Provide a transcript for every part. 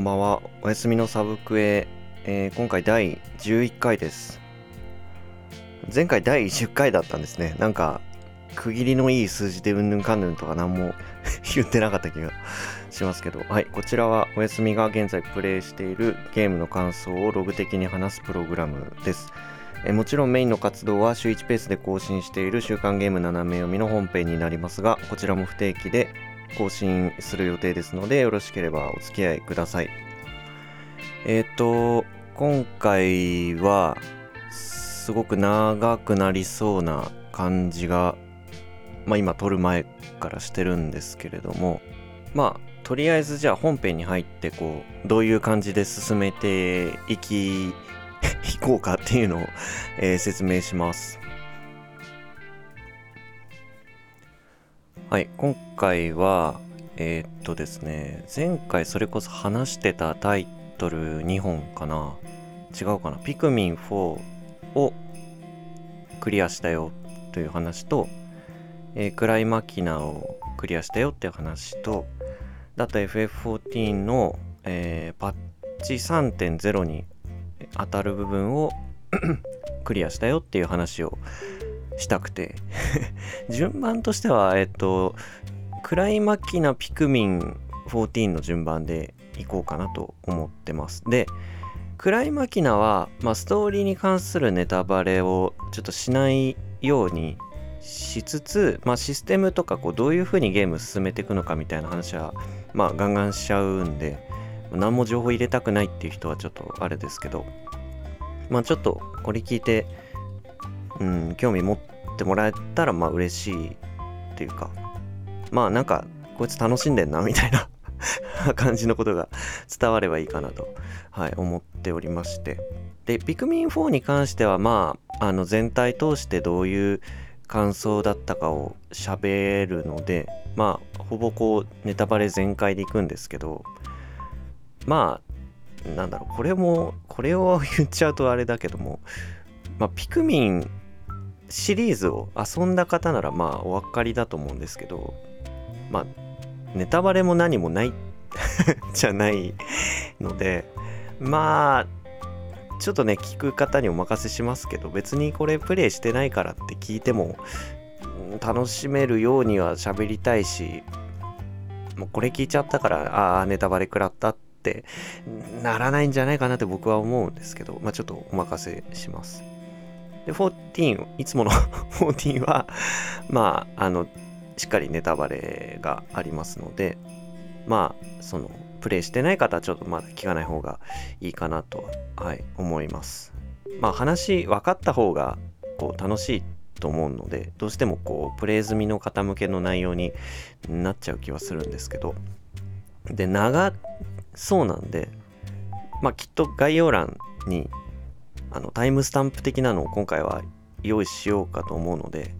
んばんは。おやすみのサブクエ、えー今回第11回です。前回第10回だったんですね。なんか、区切りのいい数字でうんぬんかんぬんとか何も 言ってなかった気がしますけど、はい。こちらはおやすみが現在プレイしているゲームの感想をログ的に話すプログラムです。えもちろんメインの活動は週1ペースで更新している週刊ゲーム斜め読みの本編になりますが、こちらも不定期で更新する予定ですので、よろしければお付き合いください。えっ、と、今回は、すごく長くなりそうな感じが、まあ今撮る前からしてるんですけれども、まあ、とりあえずじゃあ本編に入って、こう、どういう感じで進めていき、いこうかっていうのを、えー説明します。はい、今回は、えーっとですね、前回それこそ話してたタイトル2本かな。違うかな。ピクミン4をクリアしたよという話と、えークライマキナをクリアしたよっていう話と、だと FF14 の、えーパッチ3.0に当たる部分を クリアしたよっていう話をしたくて。順番としてはえっとクライマキナピクミン14の順番でいこうかなと思ってます。でクライマキナは、まあ、ストーリーに関するネタバレをちょっとしないようにしつつ、まあ、システムとかこうどういう風にゲーム進めていくのかみたいな話は、まあ、ガンガンしちゃうんで何も情報入れたくないっていう人はちょっとあれですけどまあちょっとこれ聞いてうん興味持ってもらえたらまあ嬉しいっていうかまあなんかこいつ楽しんでんなみたいな 感じのことが伝わればいいかなと、はい、思っておりまして。でピクミン4に関してはまああの全体通してどういう感想だったかを喋るのでまあほぼこうネタバレ全開でいくんですけどまあなんだろうこれもこれを言っちゃうとあれだけどもまあピクミンシリーズを遊んだ方ならまあお分かりだと思うんですけどまあネタバレも何もない じゃないのでまあちょっとね聞く方にお任せしますけど別にこれプレイしてないからって聞いても楽しめるようには喋りたいしもうこれ聞いちゃったからああネタバレ食らったってならないんじゃないかなって僕は思うんですけどまあちょっとお任せします。で14いつもの 14はまああのしっかりネタバレがありますのでまあそのプレイしてない方はちょっとまだ聞かない方がいいかなとは、はい、思います。まあ話分かった方がこう楽しいと思うのでどうしてもこうプレイ済みの方向けの内容になっちゃう気はするんですけどで長そうなんでまあきっと概要欄にあのタイムスタンプ的なのを今回は用意しようかと思うので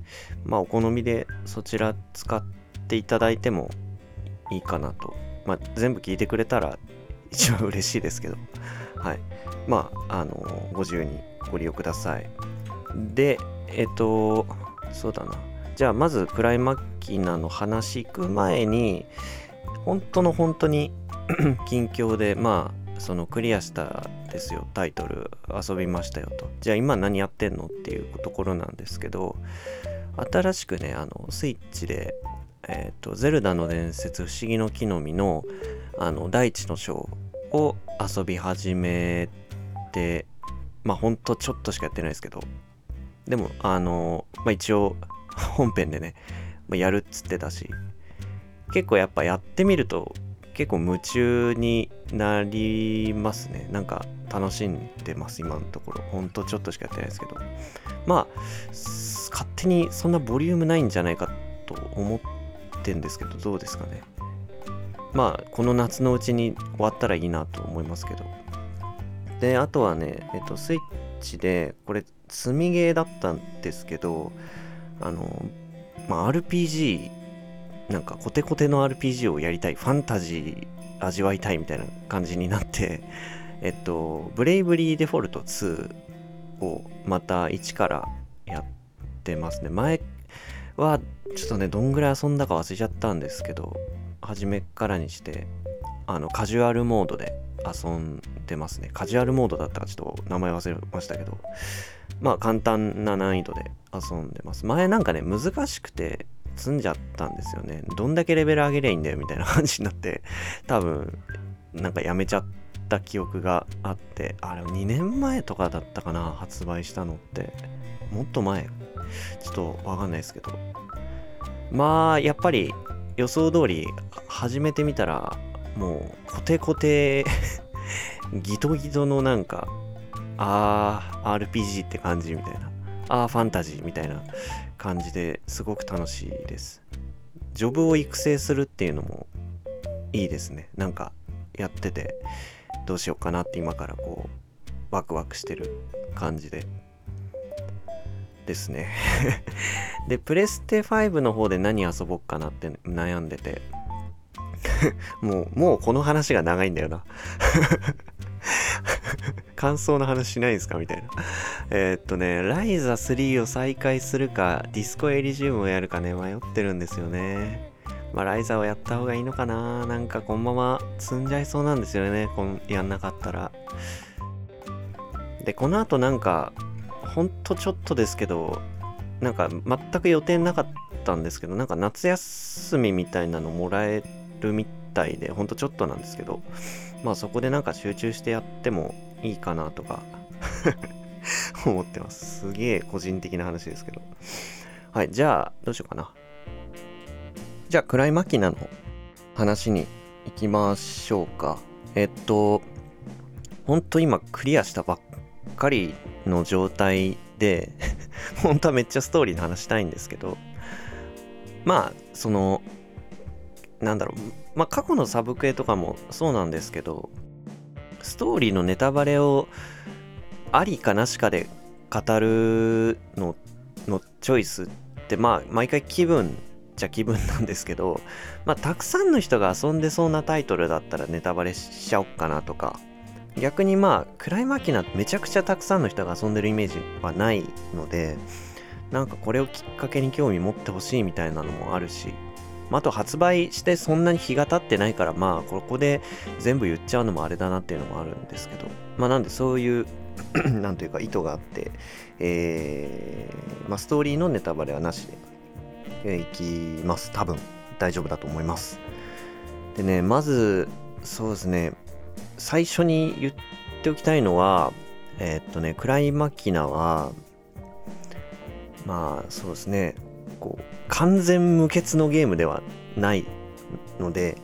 まあお好みでそちら使っていただいてもいいかなと。まあ全部聞いてくれたら一番嬉しいですけど。はい。まああのご自由にご利用ください。でえっとそうだな。じゃあまずクライマッキナの話行く前に本当の本当に 近況でまあそのクリアしたですよタイトル遊びましたよと。じゃあ今何やってんのっていうところなんですけど新しくねあのスイッチでえっ、とゼルダの伝説不思議の木の実のあの大地の章を遊び始めてまあほんとちょっとしかやってないですけどでもあのまあ一応本編でね、まやるっつってたし結構やっぱやってみると結構夢中になりますね。なんか楽しんでます今のところ。ほんとちょっとしかやってないですけど。まあ勝手にそんなボリュームないんじゃないかと思ってんですけどどうですかね。まあこの夏のうちに終わったらいいなと思いますけど。であとはねえっとスイッチでこれ積みゲーだったんですけどあのまあ RPG なんかコテコテの RPG をやりたいファンタジー味わいたいみたいな感じになって えっとブレイブリーデフォルト2をまた1からやってますね。前はちょっとねどんぐらい遊んだか忘れちゃったんですけど初めからにしてあのカジュアルモードで遊んでますね。カジュアルモードだったかちょっと名前忘れましたけど。まあ簡単な難易度で遊んでます。前なんかね難しくて積んじゃったんですよね。どんだけレベル上げりゃいいんだよみたいな感じになって多分なんかやめちゃった記憶があってあれ2年前とかだったかな発売したのって。もっと前。ちょっとわかんないですけど。まあやっぱり予想通り始めてみたらもうコテコテ ギトギトのなんかあー RPG って感じみたいな。あーファンタジーみたいな。感じですごく楽しいです。ジョブを育成するっていうのもいいですね。なんかやっててどうしようかなって今からこうワクワクしてる感じで。ですね。でプレステ5の方で何遊ぼっかなって悩んでて。もうもうこの話が長いんだよな。感想の話しないんですか？みたいな。えー、っとね、ライザ3を再開するか、ディスコエリジウムをやるかね、迷ってるんですよね。まあ、ライザをやった方がいいのかななんかこのまま積んじゃいそうなんですよね、こんやんなかったら。で、この後なんか、ほんとちょっとですけど、なんか全く予定なかったんですけど、なんか夏休みみたいなのもらえるみたいで、ほんとちょっとなんですけど、まあそこでなんか集中してやってもいいかなとか 思ってます。すげえ個人的な話ですけど。はい、じゃあ、どうしようかな。じゃあ、クライマキナの話に行きましょうか。えっと、ほんと今クリアしたばっかりの状態で 本当はめっちゃストーリーの話したいんですけど、まあ、その、なんだろう、まあ過去のサブクエとかもそうなんですけど、ストーリーのネタバレをありかなしかで語るののチョイスってまあ毎回気分じゃ気分なんですけどまあたくさんの人が遊んでそうなタイトルだったらネタバレしちゃおっかなとか。逆にまあクライマキナめちゃくちゃたくさんの人が遊んでるイメージはないのでなんかこれをきっかけに興味持ってほしいみたいなのもあるしまあ、と発売してそんなに日が経ってないからまあここで全部言っちゃうのもあれだなっていうのもあるんですけどまあなんでそういう なんというか意図があって、えー、まあ、ストーリーのネタバレはなしで、えー、いきます。多分大丈夫だと思います。でねまずそうですね最初に言っておきたいのはえー、っとねクライマキナはまあそうですねこう完全無欠のゲームではないので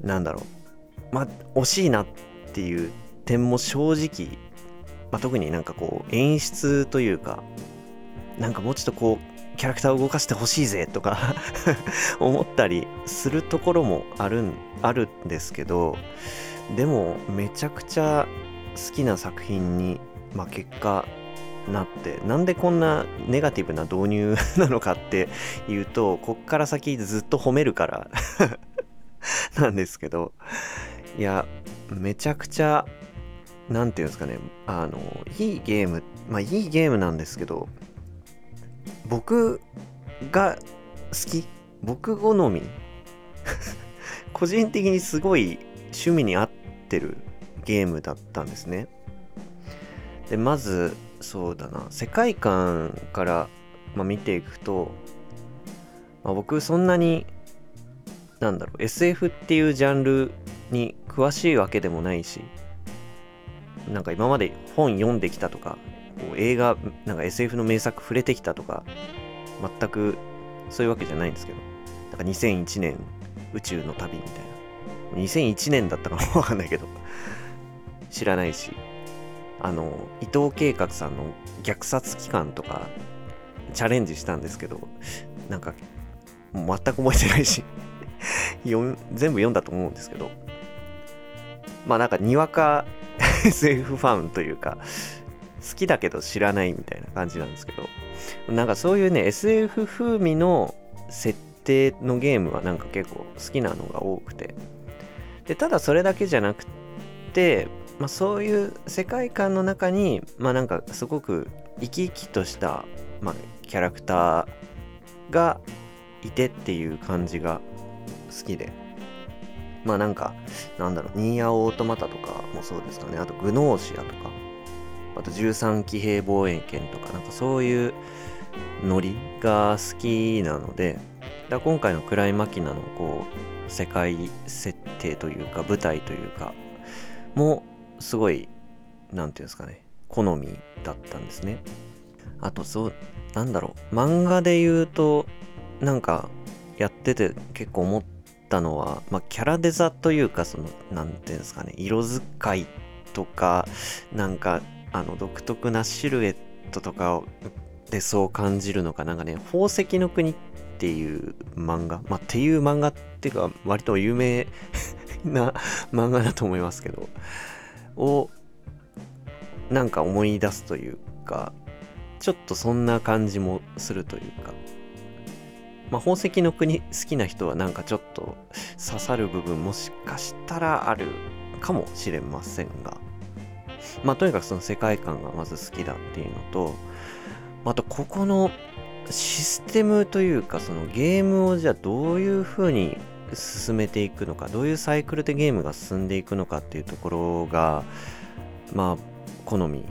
なんだろう。まあ惜しいなっていう点も正直、まあ、特になんかこう演出というかなんかもうちょっとこうキャラクターを動かしてほしいぜとか 思ったりするところもあるんあるんですけどでもめちゃくちゃ好きな作品に、まあ、結果なってなんでこんなネガティブな導入 なのかっていうとこっから先ずっと褒めるから なんですけどいやめちゃくちゃ何て言うんですかねあのいいゲームまあいいゲームなんですけど僕が好き僕好み 個人的にすごい趣味に合ってるゲームだったんですね。でまずそうだな。世界観から、まあ、見ていくと、まあ、僕そんなになんだろう SF っていうジャンルに詳しいわけでもないしなんか今まで本読んできたとかこう映画なんか SF の名作触れてきたとか全くそういうわけじゃないんですけどなんか2001年宇宙の旅みたいな。2001年だったかもわかんないけど知らないし。あの伊藤計画さんの虐殺期間とかチャレンジしたんですけどなんか全く覚えてないし 全部読んだと思うんですけどまあなんかにわか SF ファンというか好きだけど知らないみたいな感じなんですけどなんかそういうね SF 風味の設定のゲームはなんか結構好きなのが多くて。でただそれだけじゃなくてまあ、そういう世界観の中にまあなんかすごく生き生きとした、まあ、キャラクターがいてっていう感じが好きで。まあなんか、なんだろう、ニーヤオートマタとかもそうですかね。あとグノーシアとか、あと13騎兵防衛権とか、なんかそういうノリが好きなので、だ今回のクライマキナのこう、世界設定というか、舞台というか、もすごい、なんていうんですかね、好みだったんですね。あとそう、なんだろう、漫画で言うと、なんか、やってて結構思ったのは、まあ、キャラデザというか、その、なんていうんですかね、色使いとか、なんか、あの、独特なシルエットとかでそう感じるのか、なんかね、宝石の国っていう漫画、まあ、っていう漫画っていうか、割と有名な 漫画だと思いますけど、を、なんか思い出すというか、ちょっとそんな感じもするというか、まあ、宝石の国好きな人はなんかちょっと刺さる部分もしかしたらあるかもしれませんが、まあ、とにかくその世界観がまず好きだっていうのと、あとここのシステムというかそのゲームをじゃあどういう風に進めていくのかどういうサイクルでゲームが進んでいくのかっていうところがまあ好み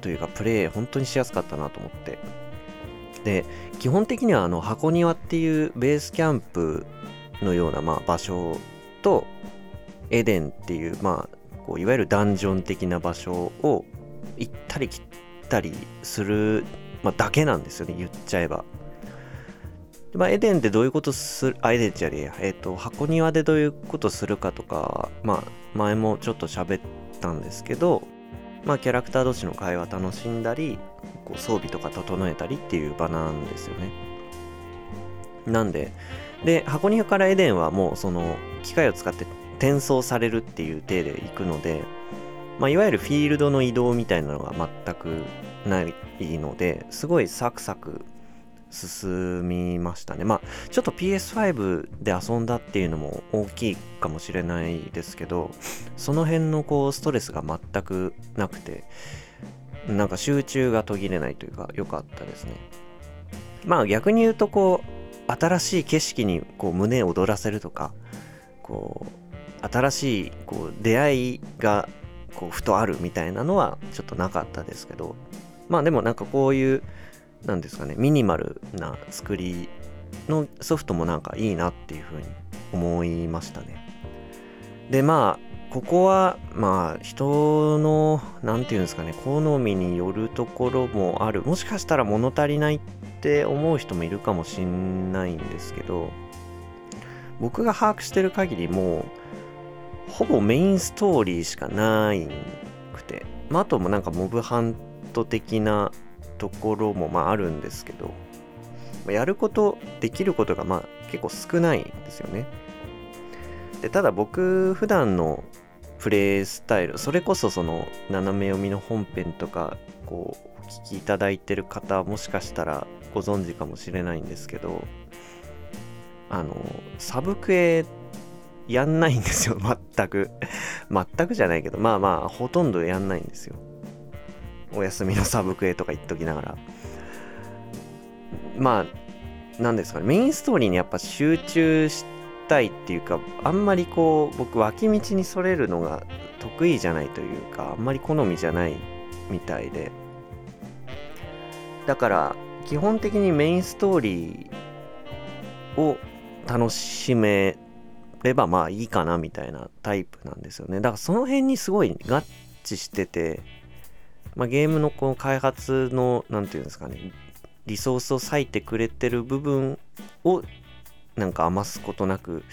というかプレイ本当にしやすかったなと思ってで基本的にはあの箱庭っていうベースキャンプのようなまあ場所とエデンっていうまあこういわゆるダンジョン的な場所を行ったり来たりする、まあ、だけなんですよね言っちゃえば。まあ、エデンでどういうことする、あ、エデンじゃねえや、えっ、ー、と、箱庭でどういうことするかとか、まあ、前もちょっと喋ったんですけど、まあ、キャラクター同士の会話楽しんだり、こう装備とか整えたりっていう場なんですよね。なんで、で、箱庭からエデンはもうその機械を使って転送されるっていう体で行くので、まあ、いわゆるフィールドの移動みたいなのが全くないので、すごいサクサク進みましたね。まあ、ちょっと PS5 で遊んだっていうのも大きいかもしれないですけど、その辺のこうストレスが全くなくて、なんか集中が途切れないというか、良かったですね。まあ逆に言うとこう、新しい景色にこう胸を躍らせるとか、こう、新しいこう出会いがこうふとあるみたいなのはちょっとなかったですけど、まあでもなんかこういうなんですかね、ミニマルな作りのソフトもなんかいいなっていうふうに思いましたね。で、まあ、ここは、まあ、人の、なんていうんですかね、好みによるところもある。もしかしたら物足りないって思う人もいるかもしんないんですけど、僕が把握してる限りもう、ほぼメインストーリーしかないくて、まあ、あともなんかモブハント的なところもまああるんですけど、やること、できることがまあ結構少ないんですよね。で、ただ僕普段のプレイスタイル、それこそその斜め読みの本編とか、こう、お聞きいただいてる方、もしかしたらご存知かもしれないんですけど、あの、サブクエやんないんですよ、全く。全くじゃないけど、まあまあ、ほとんどやんないんですよ。お休みのサブクエとか言っときながら。まあ、なんですかね、メインストーリーにやっぱ集中したいっていうか、あんまりこう、僕、脇道にそれるのが得意じゃないというか、あんまり好みじゃないみたいで。だから、基本的にメインストーリーを楽しめればまあいいかなみたいなタイプなんですよね。だからその辺にすごい合致してて、まあ、ゲームのこの開発の何て言うんですかねリソースを割いてくれてる部分をなんか余すことなく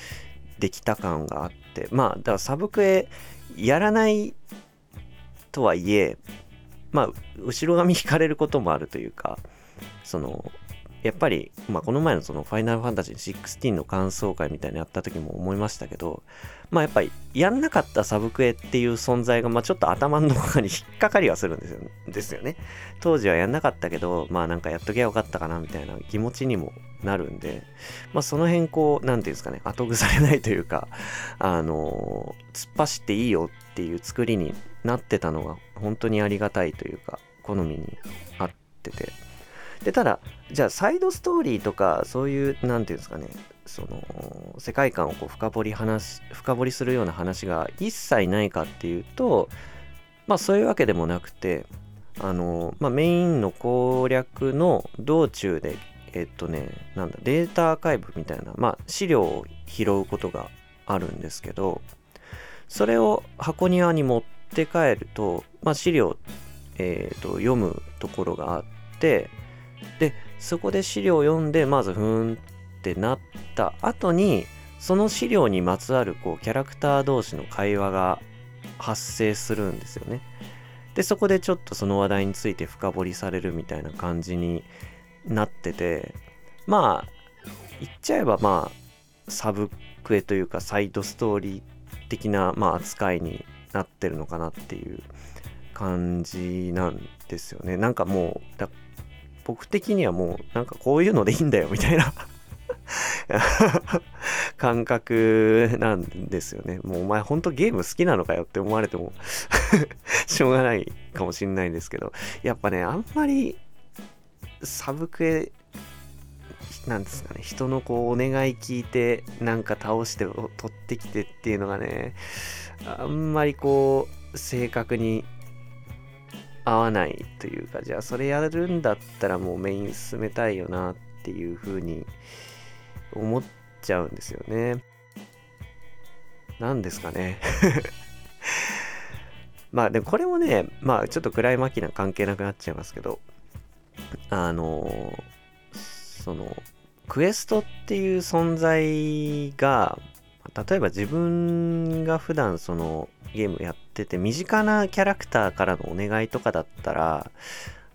できた感があってまあだからサブクエやらないとはいえまあ後ろ髪引かれることもあるというかそのやっぱり、まあ、この前のそのファイナルファンタジー16の感想会みたいなやった時も思いましたけど、まあやっぱりやんなかったサブクエっていう存在が、まあちょっと頭の中に引っかかりはするんですよですよね。当時はやんなかったけど、まあなんかやっときゃよかったかなみたいな気持ちにもなるんで、まあその辺こう、なんていうんですかね、後腐れないというか、あの、突っ走っていいよっていう作りになってたのが本当にありがたいというか、好みに合ってて、でただじゃあサイドストーリーとかそういう何て言うんですかねその世界観をこう深掘り話深掘りするような話が一切ないかっていうとまあそういうわけでもなくてあの、まあ、メインの攻略の道中でえっとねなんだデータアーカイブみたいなまあ資料を拾うことがあるんですけどそれを箱庭に持って帰ると、まあ、資料、えーと、と読むところがあってでそこで資料を読んでまずふーんってなった後にその資料にまつわるこうキャラクター同士の会話が発生するんですよね。でそこでちょっとその話題について深掘りされるみたいな感じになっててまあ言っちゃえばまあサブクエというかサイドストーリー的な、まあ、扱いになってるのかなっていう感じなんですよねなんかもう僕的にはもうなんかこういうのでいいんだよみたいな 感覚なんですよね。もうお前ほんとゲーム好きなのかよって思われても しょうがないかもしんないんですけど、やっぱね、あんまりサブクエ、なんですかね、人のこうお願い聞いてなんか倒して取ってきてっていうのがね、あんまりこう正確に合わないというか、じゃあそれやるんだったらもうメイン進めたいよなっていう風に思っちゃうんですよね。何ですかね まあでもこれもね、まあちょっと暗い巻きな関係なくなっちゃいますけど、あの、その、クエストっていう存在が、例えば自分が普段そのゲームやってて身近なキャラクターからのお願いとかだったら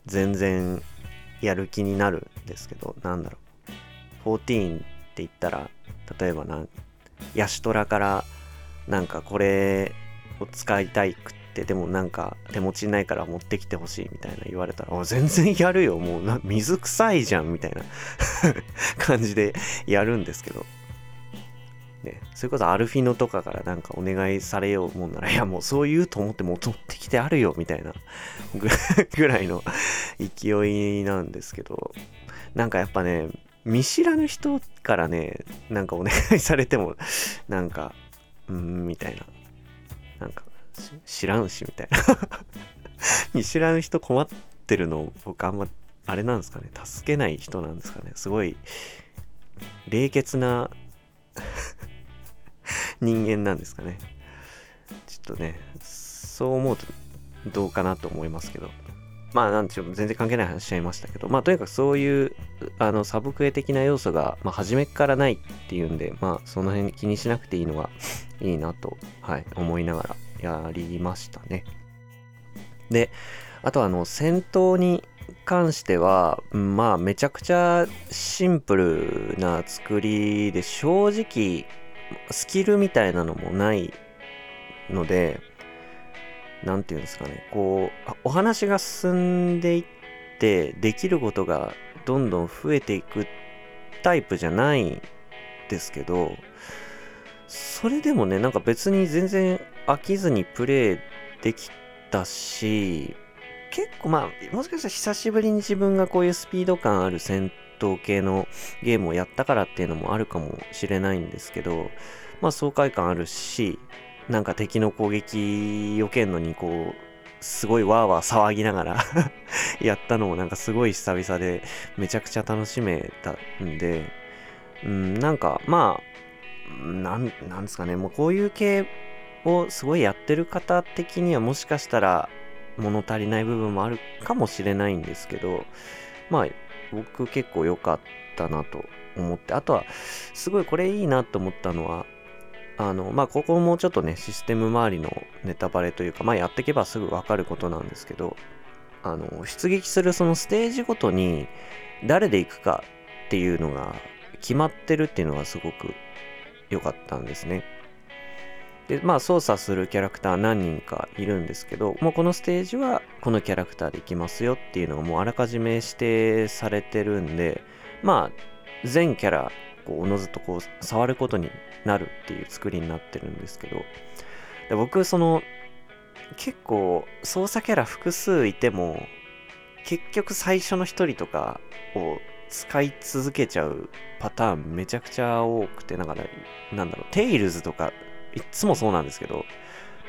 全然やる気になるんですけどなんだろう。14って言ったら例えばなヤシトラからなんかこれを使いたいくってでもなんか手持ちないから持ってきてほしいみたいな言われたら全然やるよもうな水臭いじゃんみたいな 感じでやるんですけどね、それこそアルフィノとかからなんかお願いされようもんなら、いやもうそう言うと思って戻ってきてあるよみたいな ぐらいの勢いなんですけど、なんかやっぱね、見知らぬ人からね、なんかお願いされても、なんか、うーん、みたいな。なんか、知らんし、みたいな。見知らぬ人困ってるの、僕あんま、あれなんですかね、助けない人なんですかね。すごい、冷血な 人間なんですかね。ちょっとね、そう思うとどうかなと思いますけど。まあなんでしょう、全然関係ない話しちゃいましたけど、まあとにかくそういうあのサブクエ的な要素が、まあ、初めからないっていうんで、まあその辺気にしなくていいのがいいなと、はい、思いながらやりましたね。で、あとあの戦闘に関しては、まあめちゃくちゃシンプルな作りで正直スキルみたいなのもないので、何て言うんですかね。こうお話が進んでいってできることがどんどん増えていくタイプじゃないですけどそれでもねなんか別に全然飽きずにプレイできたし結構まあもしかしたら久しぶりに自分がこういうスピード感ある戦闘系のゲームをやったからっていうのもあるかもしれないんですけどまあ爽快感あるしなんか敵の攻撃避けんのにこう、すごいわーわー騒ぎながら やったのもなんかすごい久々でめちゃくちゃ楽しめたんで、うん、なんかまあ、なん、なんですかね、もうこういう系をすごいやってる方的にはもしかしたら物足りない部分もあるかもしれないんですけど、まあ僕結構良かったなと思って、あとはすごいこれいいなと思ったのは、あの、まあ、ここもちょっとね、システム周りのネタバレというか、まあ、やっていけばすぐわかることなんですけど、あの、出撃するそのステージごとに、誰で行くかっていうのが決まってるっていうのがすごく良かったんですね。で、まあ、操作するキャラクター何人かいるんですけど、もうこのステージはこのキャラクターで行きますよっていうのがもうあらかじめ指定されてるんで、まあ、全キャラ、こう、おのずとこう、触ることになるっていう作りになってるんですけどで僕その結構操作キャラ複数いても結局最初の1人とかを使い続けちゃうパターンめちゃくちゃ多くて、だから、なんだろう、テイルズとか、いっつもそうなんですけど、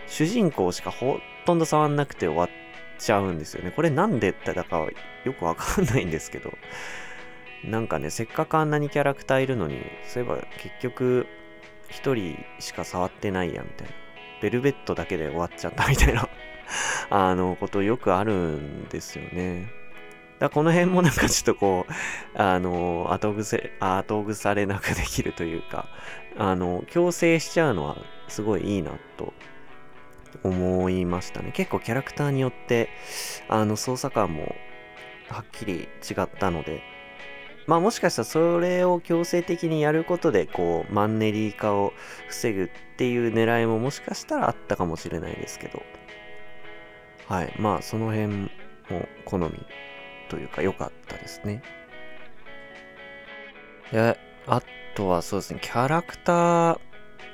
主人公しかほとんど触んなくて終わっちゃうんですよね。これなんでだかよくわかんないんですけど、なんかね、せっかくあんなにキャラクターいるのに、そういえば結局、一人しか触ってないや、みたいな。ベルベットだけで終わっちゃった みたいなあの、ことよくあるんですよね。だこの辺もなんかちょっとこう、あの、後癖、後ぐされなくできるというか、あの、強制しちゃうのはすごいいいなと思いましたね。結構キャラクターによって、あの、操作感もはっきり違ったので、まあもしかしたらそれを強制的にやることで、こう、マンネリ化を防ぐっていう狙いももしかしたらあったかもしれないですけど、はい。まあその辺も好みというか良かったですね。で、あとはそうですね、キャラクター、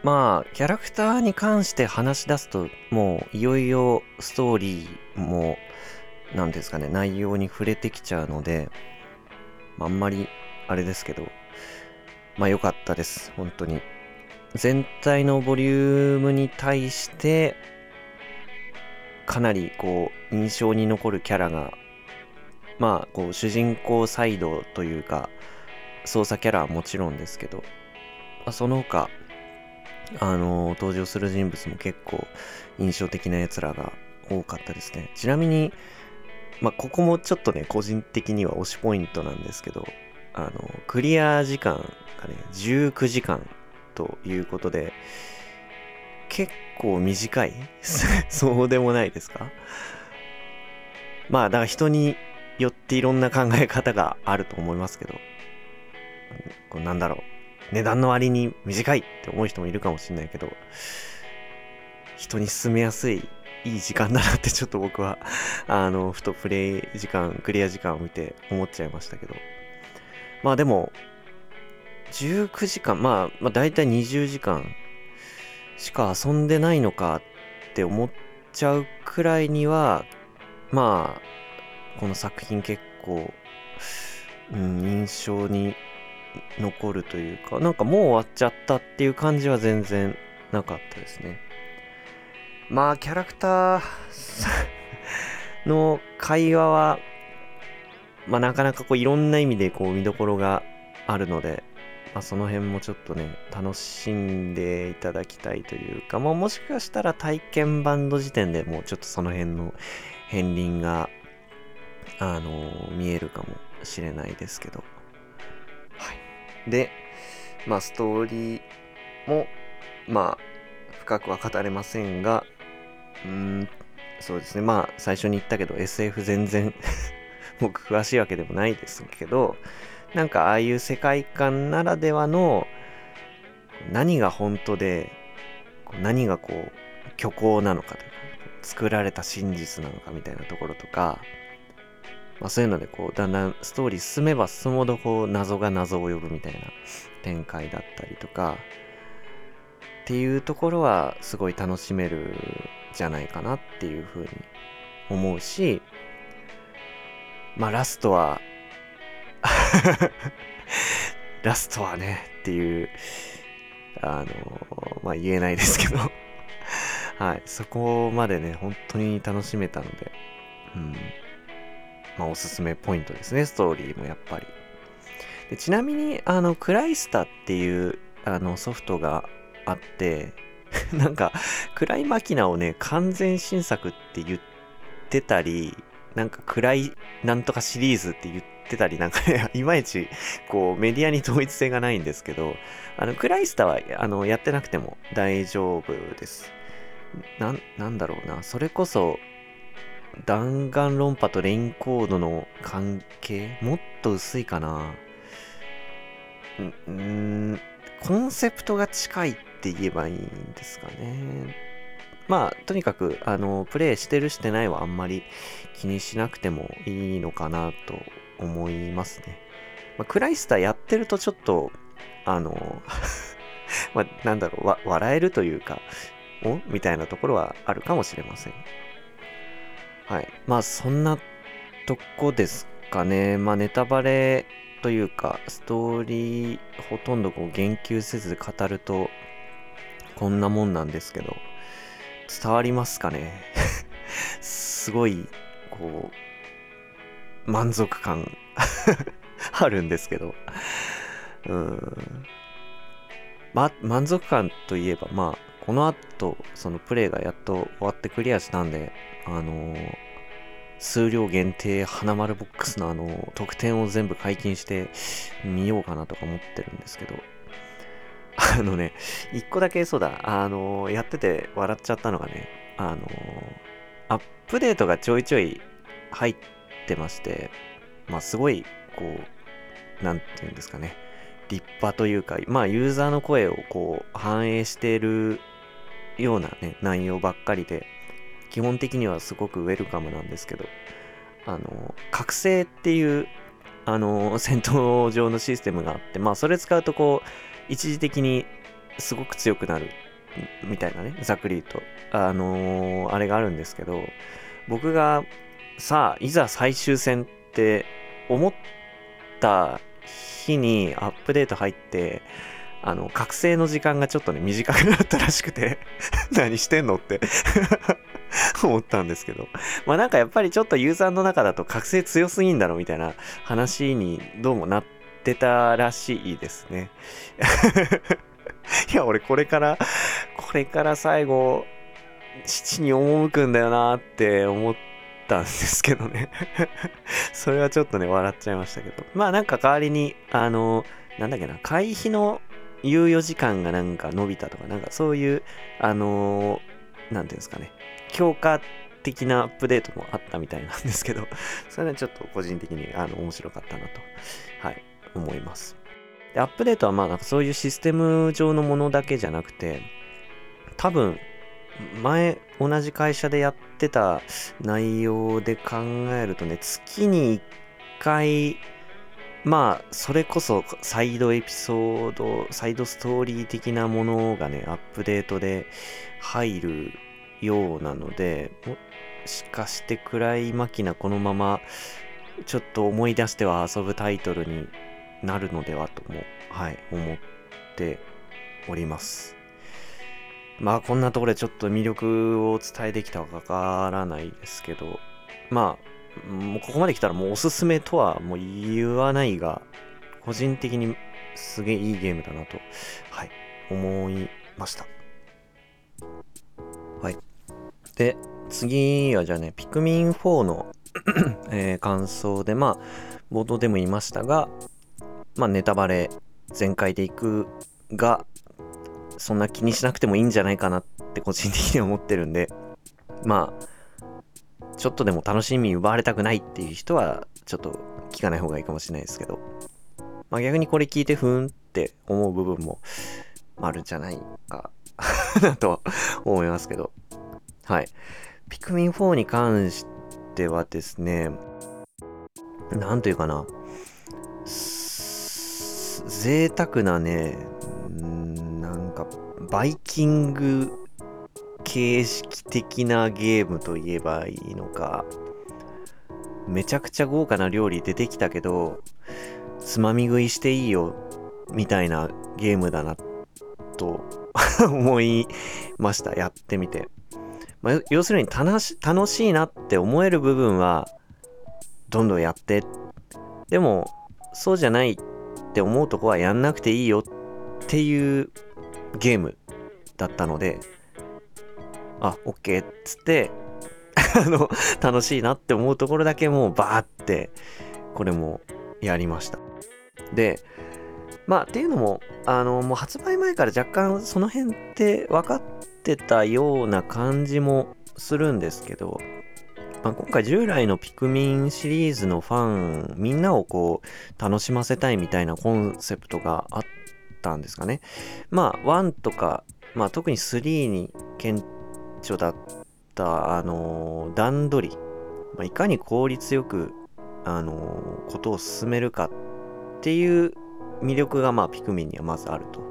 まあ、キャラクターに関して話し出すと、もういよいよストーリーも、何ですかね、内容に触れてきちゃうので、あんまり、あれですけど、まあ良かったです、本当に。全体のボリュームに対して、かなりこう、印象に残るキャラが、まあ、こう、主人公サイドというか、操作キャラはもちろんですけど、まあ、その他、あの登場する人物も結構印象的な奴らが多かったですね。ちなみに、まあ、ここもちょっとね、個人的には推しポイントなんですけど、あの、クリア時間がね、19時間ということで、結構短い。そうでもないですか？まあ、だから人によっていろんな考え方があると思いますけど、こうなんだろう。値段の割に短いって思う人もいるかもしれないけど、人に進めやすい、いい時間だなってちょっと僕は、あの、ふとプレイ時間、クリア時間を見て思っちゃいましたけど。まあでも、19時間、まあ、まあ大体20時間しか遊んでないのかって思っちゃうくらいには、まあ、この作品結構、うん、印象に残るというか、なんかもう終わっちゃったっていう感じは全然なかったですね。まあ、キャラクター の会話は、まあ、なかなかこういろんな意味でこう見どころがあるので、まあ、その辺もちょっとね、楽しんでいただきたいというか、まあ、もしかしたら体験版の時点でもうちょっとその辺の片鱗が、あの、見えるかもしれないですけど、で、まあ、ストーリーも、まあ、深くは語れませんが、うん、そうですね。まあ、最初に言ったけど、SF 全然 僕詳しいわけでもないですけど、なんかああいう世界観ならではの、何が本当で、何がこう、虚構なのかというか、作られた真実なのかみたいなところとか、まあ、そういうのでこうだんだんストーリー進めば進むほどこう謎が謎を呼ぶみたいな展開だったりとかっていうところはすごい楽しめるじゃないかなっていうふうに思うしまあラストは ラストはねっていうあのまあ言えないですけど。はいそこまでね本当に楽しめたので。うん。まあ、おすすめポイントですね、ストーリーもやっぱり。でちなみに、あの、クライスタっていうあのソフトがあって、なんか、クライマキナをね、完全新作って言ってたり、なんか暗いなんとかシリーズって言ってたり、なんかね、いまいち、こう、メディアに統一性がないんですけど、あの、クライスタは、あの、やってなくても大丈夫です。な、なんだろうな、それこそ、弾丸論破とレインコードの関係？もっと薄いかな？んコンセプトが近いって言えばいいんですかね。まあ、とにかく、あの、プレイしてるしてないはあんまり気にしなくてもいいのかなと思いますね。まあ、クライスターやってるとちょっと、あの、まあ、なんだろう、笑えるというか、お？みたいなところはあるかもしれません。はい。まあ、そんなとこですかね。まあ、ネタバレというかストーリーほとんどこう言及せず語るとこんなもんなんですけど伝わりますかね？すごいこう満足感 あるんですけどうんま満足感といえばまあこの後そのプレイがやっと終わってクリアしたんであのー数量限定花丸ボックスのあの特典を全部解禁してみようかなとか思ってるんですけど。あのね一個だけそうだ。あのやってて笑っちゃったのがねあのアップデートがちょいちょい入ってましてまあすごいこう何て言うんですかね。立派というかまあユーザーの声をこう反映しているようなね内容ばっかりで基本的にはすごくウェルカムなんですけど、あの、覚醒っていう、あの、戦闘上のシステムがあって、まあ、それ使うとこう、一時的にすごく強くなる、みたいなね、ざっくりと、あのあれがあるんですけど、僕が、さあ、いざ最終戦って思った日にアップデート入って、あの、覚醒の時間がちょっとね、短くなったらしくて 何してんのって 思ったんですけど。まあなんかやっぱりちょっとユーザーの中だと覚醒強すぎんだろみたいな話にどうもなってたらしいですね。いや、俺これから、これから最後、父に赴くんだよなって思ったんですけどねそれはちょっとね、笑っちゃいましたけど。まあなんか代わりに、あの、なんだっけな、会費の猶予時間がなんか伸びたとか、なんかそういう、あのー、なんていうんですかね、強化的なアップデートもあったみたいなんですけど、それはちょっと個人的にあの面白かったなと、はい、思います。で、アップデートはまあなんかそういうシステム上のものだけじゃなくて、多分、前同じ会社でやってた内容で考えるとね、月に1回まあ、それこそサイドエピソード、サイドストーリー的なものがね、アップデートで入るようなので、もしかして暗いマキナこのままちょっと思い出しては遊ぶタイトルになるのではとも、はい、思っております。まあこんなところでちょっと魅力を伝えできたかわからないですけど、まあもうここまで来たらもうおすすめとはもう言わないが、個人的にすげえいいゲームだなと、はい、思いました。はい。で、次はじゃあね、ピクミン4の えー、感想で、まあ、冒頭でも言いましたが、まあ、ネタバレ全開でいくが、そんな気にしなくてもいいんじゃないかなって個人的には思ってるんで、まあ、ちょっとでも楽しみ奪われたくないっていう人は、ちょっと聞かない方がいいかもしれないですけど、まあ、逆にこれ聞いてふーんって思う部分もあるんじゃないかなとは思いますけど、はい。ピクミン4に関してはですね、なんというかな、贅沢なね、なんか、バイキング形式的なゲームと言えばいいのか、めちゃくちゃ豪華な料理出てきたけど、つまみ食いしていいよ、みたいなゲームだな、と 思いました。やってみて。まあ、要するに楽し楽しいなって思える部分は、どんどんやって。でも、そうじゃないって思うとこはやんなくていいよっていうゲームだったので、あ、OK っつって、あの、楽しいなって思うところだけもうバーって、これもやりました。で、まあ、っていうのも、あの、もう発売前から若干その辺って分かってたような感じもするんですけど、まあ、今回従来のピクミンシリーズのファン、みんなをこう、楽しませたいみたいなコンセプトがあったんですかね。まあ、1とか、まあ、特に3に著だった、あの段取り、まあ、いかに効率よく、あのことを進めるかっていう魅力が、まあ、ピクミンにはまずあると。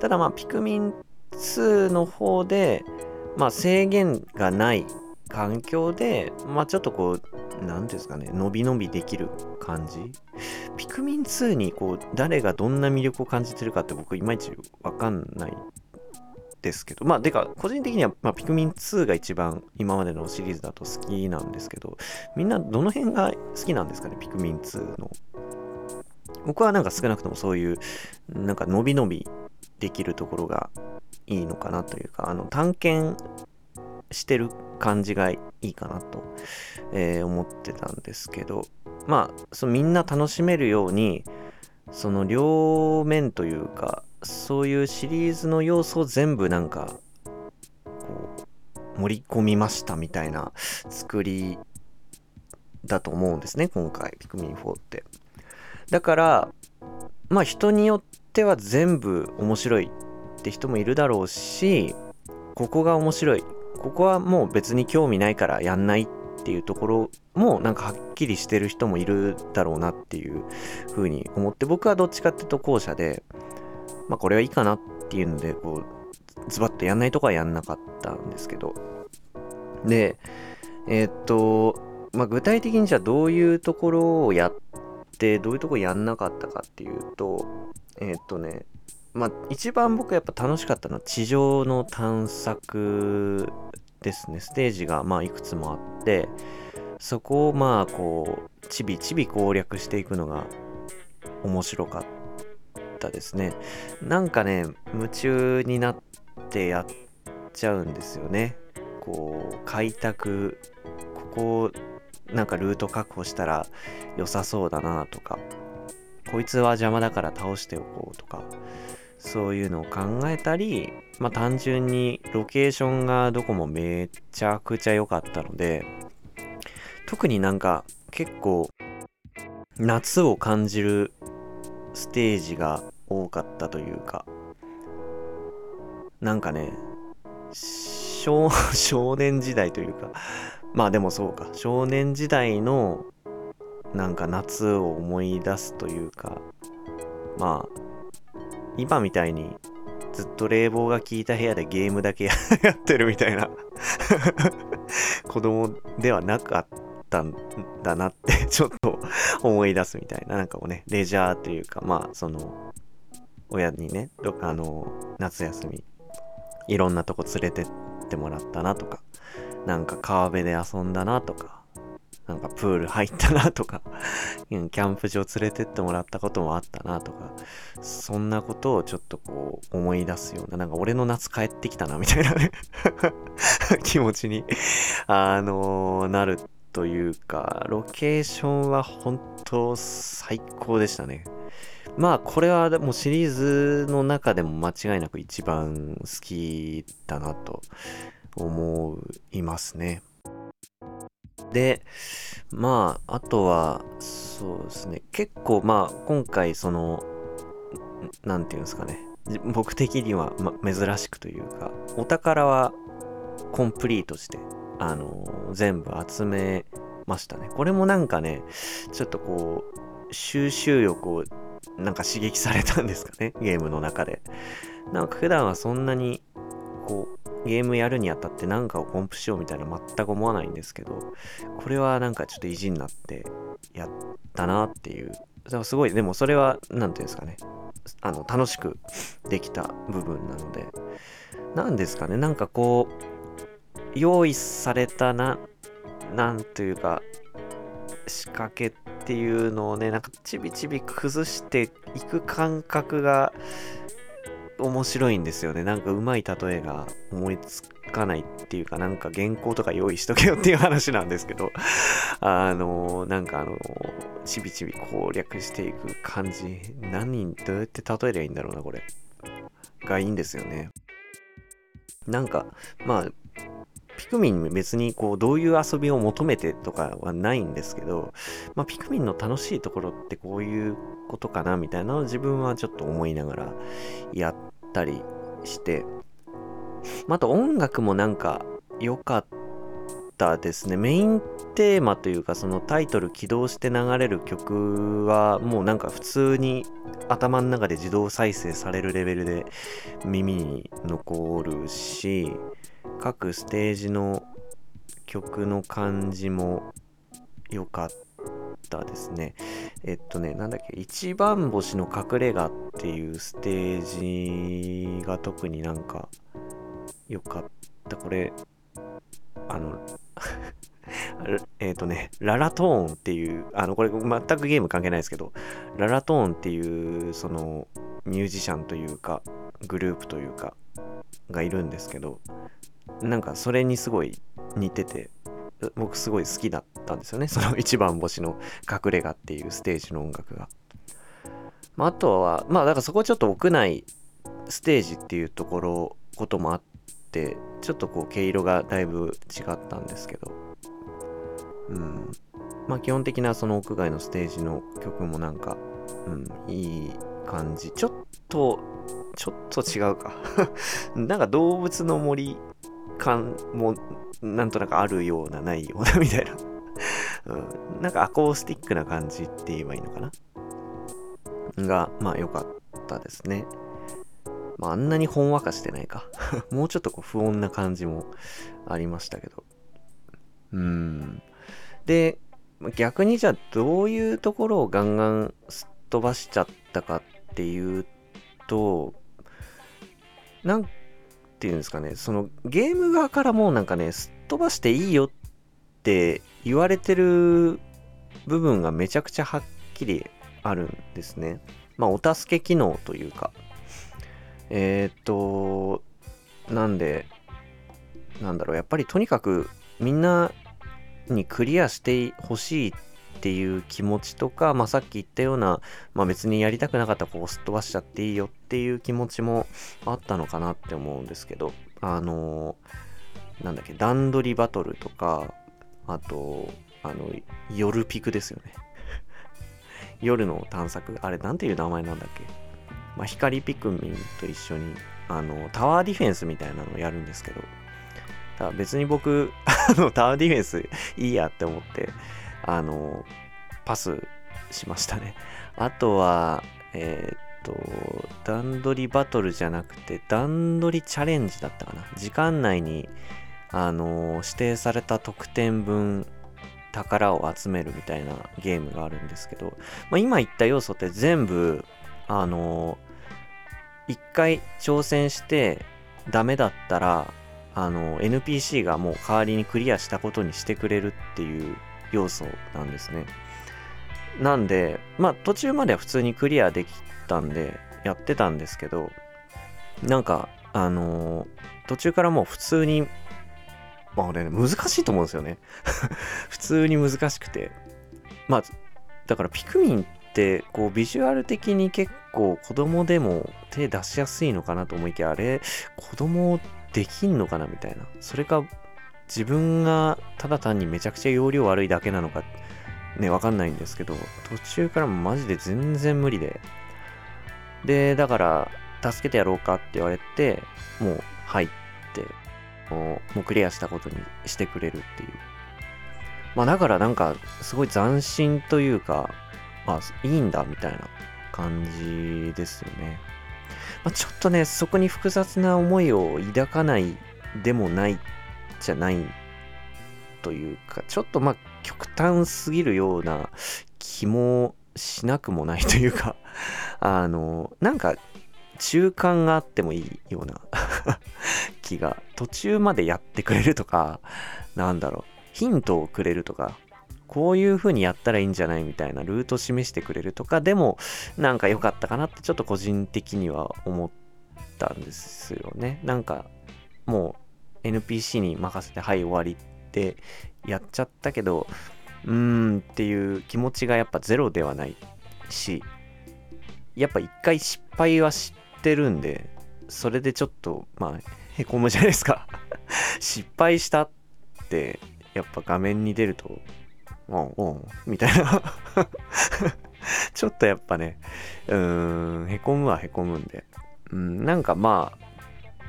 ただ、まあ、ピクミン2の方で、まあ、制限がない環境で、まあ、ちょっとこう、何ですかね、伸び伸びできる感じ。ピクミン2にこう、誰がどんな魅力を感じてるかって僕いまいちわかんないですけど、まあ、でか、個人的には、まあ、ピクミン2が一番今までのシリーズだと好きなんですけど、みんなどの辺が好きなんですかね、ピクミン2の。僕はなんか少なくともそういう、なんか伸び伸びできるところがいいのかなというか、あの、探検してる感じがいいかなと、えー、思ってたんですけど、まあ、そのみんな楽しめるように、その両面というか、そういうシリーズの要素を全部なんか、こう、盛り込みましたみたいな作りだと思うんですね、今回、ピクミン4って。だから、まあ人によっては全部面白いって人もいるだろうし、ここが面白い。ここはもう別に興味ないからやんないっていうところもなんかはっきりしてる人もいるだろうなっていうふうに思って僕はどっちかっていうと後者でまあこれはいいかなっていうのでこうズバッとやんないとこはやんなかったんですけど。でえー、っとまあ具体的にじゃあどういうところをやってどういうとこやんなかったかっていうとえー、っとねまあ一番僕やっぱ楽しかったのは地上の探索ですね。ステージがまあいくつもあってそこをまあこうちびちび攻略していくのが面白かったですね。なんかね夢中になってやっちゃうんですよね。こう開拓ここなんかルート確保したら良さそうだなとかこいつは邪魔だから倒しておこうとかそういうのを考えたり、まあ単純にロケーションがどこもめちゃくちゃ良かったので、特になんか結構夏を感じるステージが多かったというか、なんかね、少 少年時代というか、まあでもそうか、少年時代のなんか夏を思い出すというか、まあ今みたいにずっと冷房が効いた部屋でゲームだけ やってるみたいな 子供ではなかったんだなってちょっと思い出すみたいななんかこうねレジャーというかまあその親にねあの夏休みいろんなとこ連れてってもらったなとかなんか川辺で遊んだなとかなんかプール入ったなとか、キャンプ場連れてってもらったこともあったなとか、そんなことをちょっとこう思い出すような、なんか俺の夏帰ってきたなみたいなね 気持ちに、あのー、なるというか、ロケーションは本当最高でしたね。まあこれはもうシリーズの中でも間違いなく一番好きだなと思いますね。で、まあ、あとは、そうですね、結構、まあ、今回、その、なんていうんですかね、僕的には、ま、珍しくというか、お宝はコンプリートして、あの、全部集めましたね。これもなんかね、ちょっとこう、収集欲をなんか刺激されたんですかね、ゲームの中で。なんか普段はそんなに、こう、ゲームやるにあたって何かをコンプしようみたいな全く思わないんですけど、これはなんかちょっと意地になってやったなっていう。すごい、でもそれは、何ていうんですかね？あの、楽しくできた部分なので、何ですかね、なんかこう、用意されたな、なんというか、仕掛けっていうのをね、なんかちびちび崩していく感覚が、面白いんですよね。なんかうまい例えが思いつかないっていうか、なんか原稿とか用意しとけよっていう話なんですけど、あの、なんかあの、ちびちび攻略していく感じ、何人、どうやって例えりゃいいんだろうな、これ。がいいんですよね。なんか、まあ、ピクミン別にこうどういう遊びを求めてとかはないんですけど、まあ、ピクミンの楽しいところってこういうことかなみたいなのを自分はちょっと思いながらやったりして、まあ、あと音楽もなんか良かったですね。メインテーマというかそのタイトル起動して流れる曲はもうなんか普通に頭の中で自動再生されるレベルで耳に残るし各ステージの曲の感じも良かったですね。えっとね、なんだっけ、一番星の隠れ家っていうステージが特になんか良かった。これ、あの、えっ、とね、ララトーンっていう、あの、これ全くゲーム関係ないですけど、ララトーンっていう、その、ミュージシャンというか、グループというか、がいるんですけど、なんかそれにすごい似てて、僕すごい好きだったんですよね。その一番星の隠れ家っていうステージの音楽が。まあ、あとは、まあだからそこちょっと屋内ステージっていうところ、こともあって、ちょっとこう毛色がだいぶ違ったんですけど、うん。まあ基本的なその屋外のステージの曲もなんか、うん、いい感じ。ちょっと、ちょっと違うか なんか動物の森感もなんとなくあるようなないようなみたいな うん、なんかアコースティックな感じって言えばいいのかな？が、まあ良かったですね。まああんなにほんわかしてないか もうちょっとこう不穏な感じもありましたけど。うん。で、逆にじゃあどういうところをガンガンすっ飛ばしちゃったかっていうと、なんていうんですかね、そのゲーム側からもうなんかね、すっ飛ばしていいよって言われてる部分がめちゃくちゃはっきりあるんですね。まあ、お助け機能というか。えー、っと、なんで、なんだろう、やっぱりとにかくみんなにクリアしてほしいっていう気持ちとか、まあ、さっき言ったような、まあ、別にやりたくなかったらこうすっ飛ばしちゃっていいよっていう気持ちもあったのかなって思うんですけど、あの、なんだっけ、段取りバトルとか、あと、あの、夜ピクですよね。夜の探索。あれ、なんていう名前なんだっけ？まあ、光ピクミンと一緒に、あの、タワーディフェンスみたいなのをやるんですけど、だ別に僕、あの、タワーディフェンスいいやって思って、あの、パスしましたね。あとは、えー、っと、段取りバトルじゃなくて、段取りチャレンジだったかな。時間内に、あの、指定された得点分、宝を集めるみたいなゲームがあるんですけど、まあ、今言った要素って全部、あの、一回挑戦してダメだったら、あの、NPC がもう代わりにクリアしたことにしてくれるっていう要素なんですね。なんで、まあ途中までは普通にクリアできたんで、やってたんですけど、なんか、あのー、途中からもう普通に、まあ俺ね、難しいと思うんですよね。普通に難しくて。まあ、だからピクミンって、こうビジュアル的に結構子供でも手出しやすいのかなと思いきや、あれ、子供できんのかなみたいな。それか、自分がただ単にめちゃくちゃ容量悪いだけなのか、ね、わかんないんですけど、途中からマジで全然無理で。で、だから、助けてやろうかって言われて、もう入って、もうクリアしたことにしてくれるっていう。まあだからなんか、すごい斬新というか、あ、いいんだみたいな感じですよね。まあ、ちょっとね、そこに複雑な思いを抱かないでもないじゃないというか、ちょっとまあ極端すぎるような気もしなくもないというか、あの、なんか中間があってもいいような 気が、途中までやってくれるとか、なんだろう、ヒントをくれるとか、こういう風にやったらいいんじゃないみたいなルートを示してくれるとかでもなんか良かったかなってちょっと個人的には思ったんですよね。なんかもう NPC に任せてはい終わりってやっちゃったけどうーんっていう気持ちがやっぱゼロではないしやっぱ一回失敗は知ってるんでそれでちょっとまあへこむじゃないですか。失敗したってやっぱ画面に出るとうんうんみたいな。ちょっとやっぱね、うーん、へこむはへこむんで、うん、なんかまあ、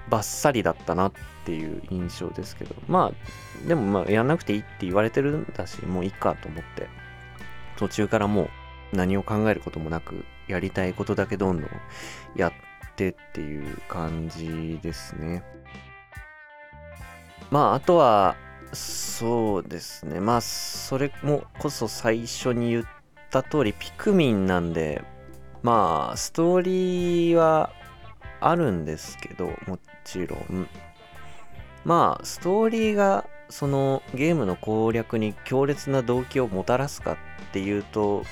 バッサリだったなっていう印象ですけど、まあ、でもまあ、やんなくていいって言われてるんだし、もういいかと思って、途中からもう何を考えることもなく、やりたいことだけどんどんやってっていう感じですね。まあ、あとは、そうですね。まあそれもこそ最初に言った通りピクミンなんでまあストーリーはあるんですけどもちろん。まあストーリーがそのゲームの攻略に強烈な動機をもたらすかっていうと、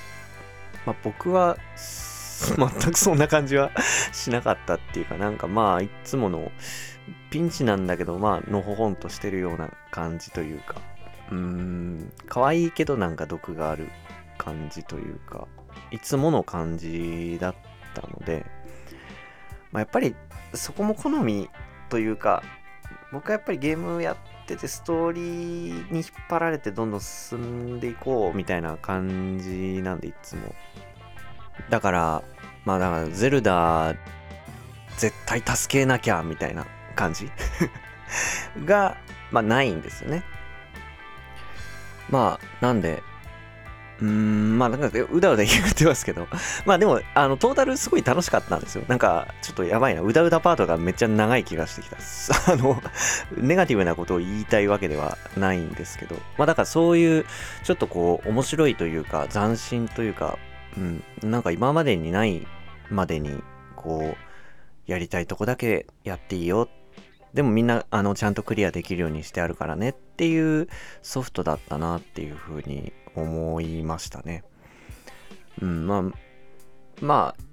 まあ、僕は 全くそんな感じはしなかったっていうかなんかまあいつものピンチなんだけどまあのほほんとしてるような感じというか。うーん可愛いけどなんか毒がある感じというかいつもの感じだったので、まあ、やっぱりそこも好みというか僕はやっぱりゲームやっててストーリーに引っ張られてどんどん進んでいこうみたいな感じなんでいつも。だからまあだからゼルダ絶対助けなきゃみたいな感じ？がまあないんですよね。まあなんでうーん、まあなんかうだうだ言ってますけど、まあでも、あの、トータルすごい楽しかったんですよ。なんか、ちょっとやばいな、うだうだパートがめっちゃ長い気がしてきた。あの、ネガティブなことを言いたいわけではないんですけど、まあだからそういう、ちょっとこう、面白いというか、斬新というか、うん、なんか今までにないまでに、こう、やりたいとこだけやっていいよ。でもみんな、あの、ちゃんとクリアできるようにしてあるからねっていうソフトだったなっていうふうに思いましたね。うん、まあ、まあ、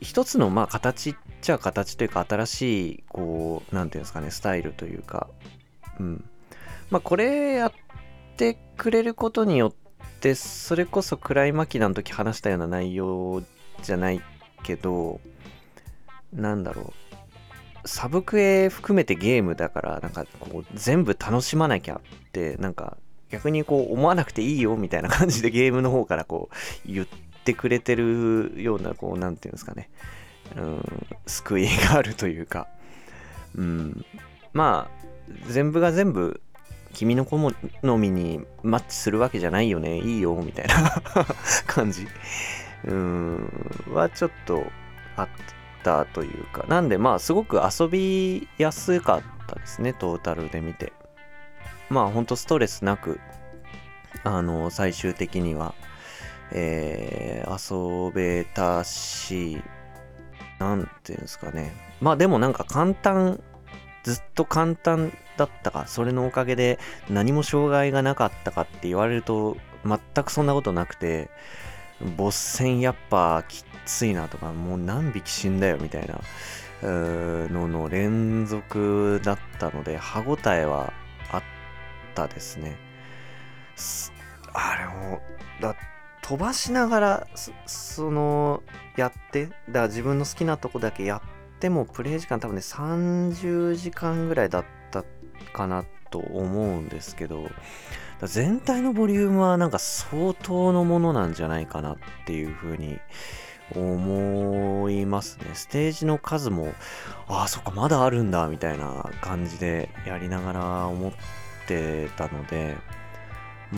一つの、まあ、形っちゃ形というか、新しい、こう、なんていうんですかね、スタイルというか、うん。まあ、これやってくれることによって、それこそクライマキナの時話したような内容じゃないけど、なんだろう。サブクエ含めてゲームだから、なんかこう、全部楽しまなきゃって、なんか逆にこう思わなくていいよみたいな感じで ゲームの方からこう言ってくれてるようなこう何て言うんですかね。うん救いがあるというか。うん。まあ全部が全部君の好みにマッチするわけじゃないよね。いいよみたいな 感じ。うん。はちょっとあったというか。なんでまあすごく遊びやすかったですね。トータルで見て。まあほんとストレスなく、あの、最終的には、えー、遊べたし、なんていうんですかね。まあでもなんか簡単、ずっと簡単だったか、それのおかげで何も障害がなかったかって言われると、全くそんなことなくて、ボス戦やっぱきついなとか、もう何匹死んだよみたいなのの連続だったので、歯応えはったですね。あれも、だ飛ばしながら、その、やって、だ自分の好きなとこだけやっても、プレイ時間多分ね、30時間ぐらいだったかなと思うんですけど、全体のボリュームはなんか相当のものなんじゃないかなっていうふうに思いますね。ステージの数も、ああ、そっか、まだあるんだ、みたいな感じでやりながら思ってたので、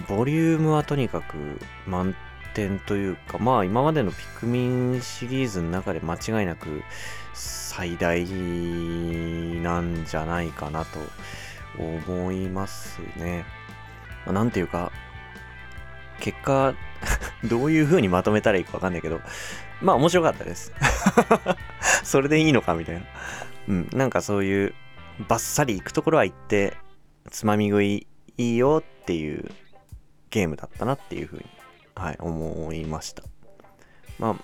ボリュームはとにかく満点というか、まあ今までのピクミンシリーズの中で間違いなく最大なんじゃないかなと思いますね。まあ、なんていうか、結果、どういう風にまとめたらいいかわかんないけど、まあ面白かったです。それでいいのかみたいな。うん、なんかそういう、バッサリ行くところは行って、つまみ食いいいよっていうゲームだったなっていうふうに、はい、思いました。ま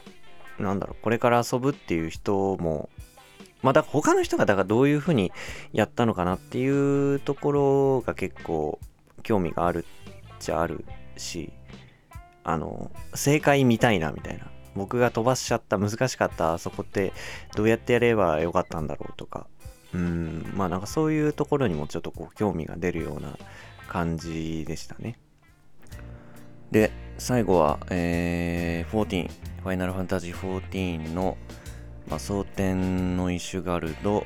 あ、なんだろう、これから遊ぶっていう人も、まあ、だ他の人がだからどういうふうにやったのかなっていうところが結構興味があるっちゃあるし、あの、正解見たいなみたいな。僕が飛ばしちゃった難しかったあそこってどうやってやればよかったんだろうとかうんまあなんかそういうところにもちょっとこう興味が出るような感じでしたね。で最後は、えー、14ファイナルファンタジー14の、まあ、蒼天のイシュガルド、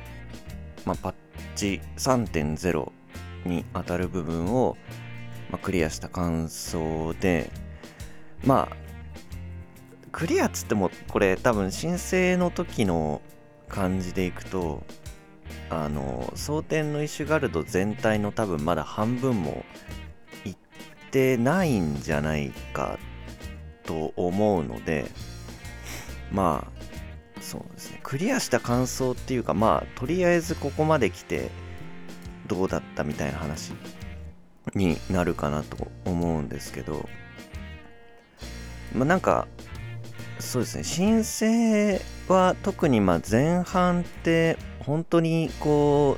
まあ、パッチ3.0に当たる部分を、まあ、クリアした感想でまあクリアっつってもこれ多分申請の時の感じでいくとあの蒼天のイシュガルド全体の多分まだ半分もいってないんじゃないかと思うのでまあそうですね。クリアした感想っていうかまあとりあえずここまで来てどうだったみたいな話になるかなと思うんですけどまあなんかそうですね。申請は特にま前半って本当にこ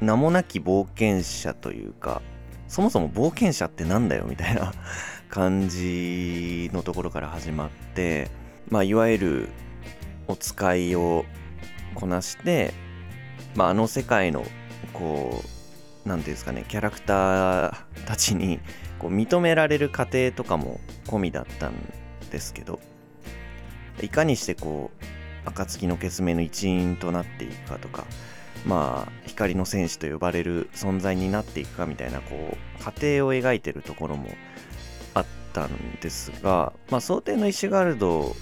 う名もなき冒険者というかそもそも冒険者ってなんだよみたいな 感じのところから始まってまあいわゆるお使いをこなしてまああの世界のこう何ていうんですかねキャラクターたちにこう認められる過程とかも込みだったんですけどいかにしてこう暁の決命の一員となっていくかとかまあ光の戦士と呼ばれる存在になっていくかみたいなこう過程を描いてるところもあったんですがまあ想定のイシュガルド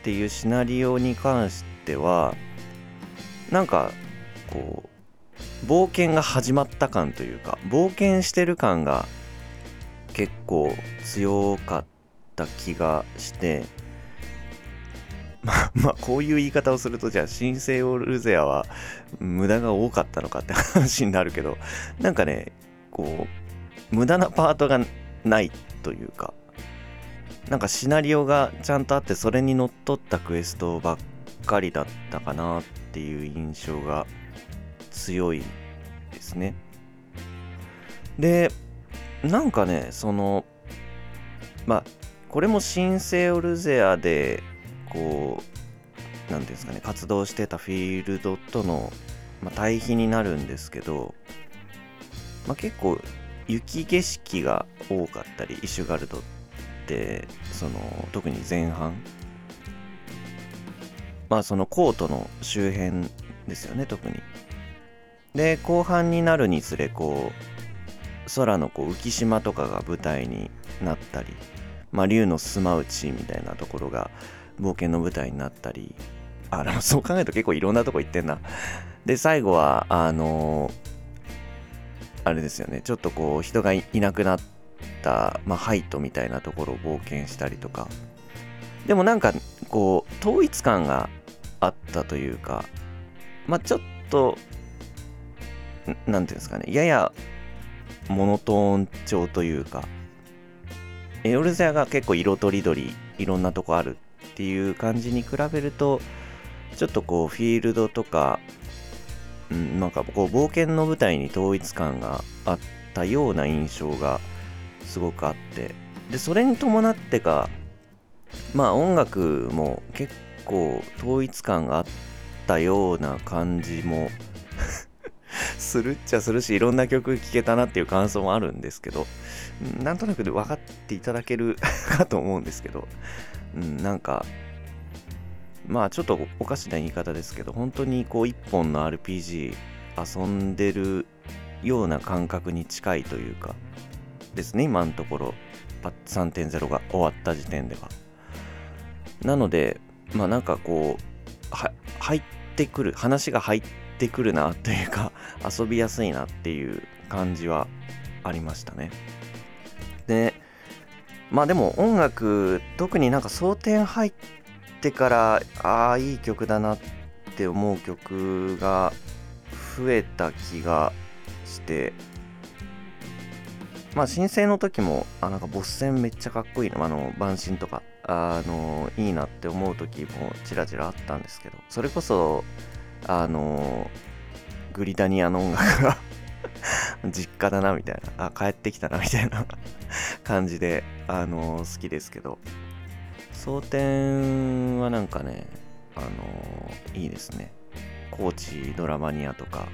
っていうシナリオに関してはなんかこう冒険が始まった感というか冒険してる感が結構強かった気がしてまあ、まあ、こういう言い方をすると、じゃあ、新生オルゼアは無駄が多かったのかって話になるけど、なんかね、こう、無駄なパートがないというか、なんかシナリオがちゃんとあって、それにのっとったクエストばっかりだったかなっていう印象が強いですね。で、なんかね、その、まあ、これも新生オルゼアでこう何ていうんですかね活動してたフィールドとの、まあ、対比になるんですけど、まあ、結構雪景色が多かったりイシュガルドってその特に前半まあそのコートの周辺ですよね特に。で後半になるにつれこう空のこう浮島とかが舞台になったりまあ竜のスマウチみたいなところが冒険の舞台になったりあ のそう考えると結構いろんなとこ行ってんな。で最後はあのあれですよね。ちょっとこう人がいなくなった、まあ、ハイトみたいなところを冒険したりとか。でもなんかこう統一感があったというかまあちょっと何ていうんですかね。ややモノトーン調というか。エオルゼアが結構色とりどりいろんなとこあるっていう感じに比べるとちょっとこうフィールドとか、うん、なんかこう冒険の舞台に統一感があったような印象がすごくあってでそれに伴ってかまあ音楽も結構統一感があったような感じも するっちゃするしいろんな曲聴けたなっていう感想もあるんですけどなんとなくで分かっていただける かと思うんですけどうん、なんか、まあちょっとおかしな言い方ですけど、本当にこう一本の RPG 遊んでるような感覚に近いというか、ですね、今のところ、パッチ3.0が終わった時点では。なので、まあなんかこう、入ってくる、話が入ってくるなというか、遊びやすいなっていう感じはありましたね。で、まあでも音楽特になんか争点入ってからああいい曲だなって思う曲が増えた気がして。まあ申請の時もあなんかボス戦めっちゃかっこいいなあの晩神とか。あのいいなって思う時もちらちらあったんですけど。それこそあのグリダニアの音楽が実家だなみたいな。あ帰ってきたなみたいな 感じで、あのー、好きですけど。蒼天はなんかね、あのー、いいですね。高知ドラマニアとか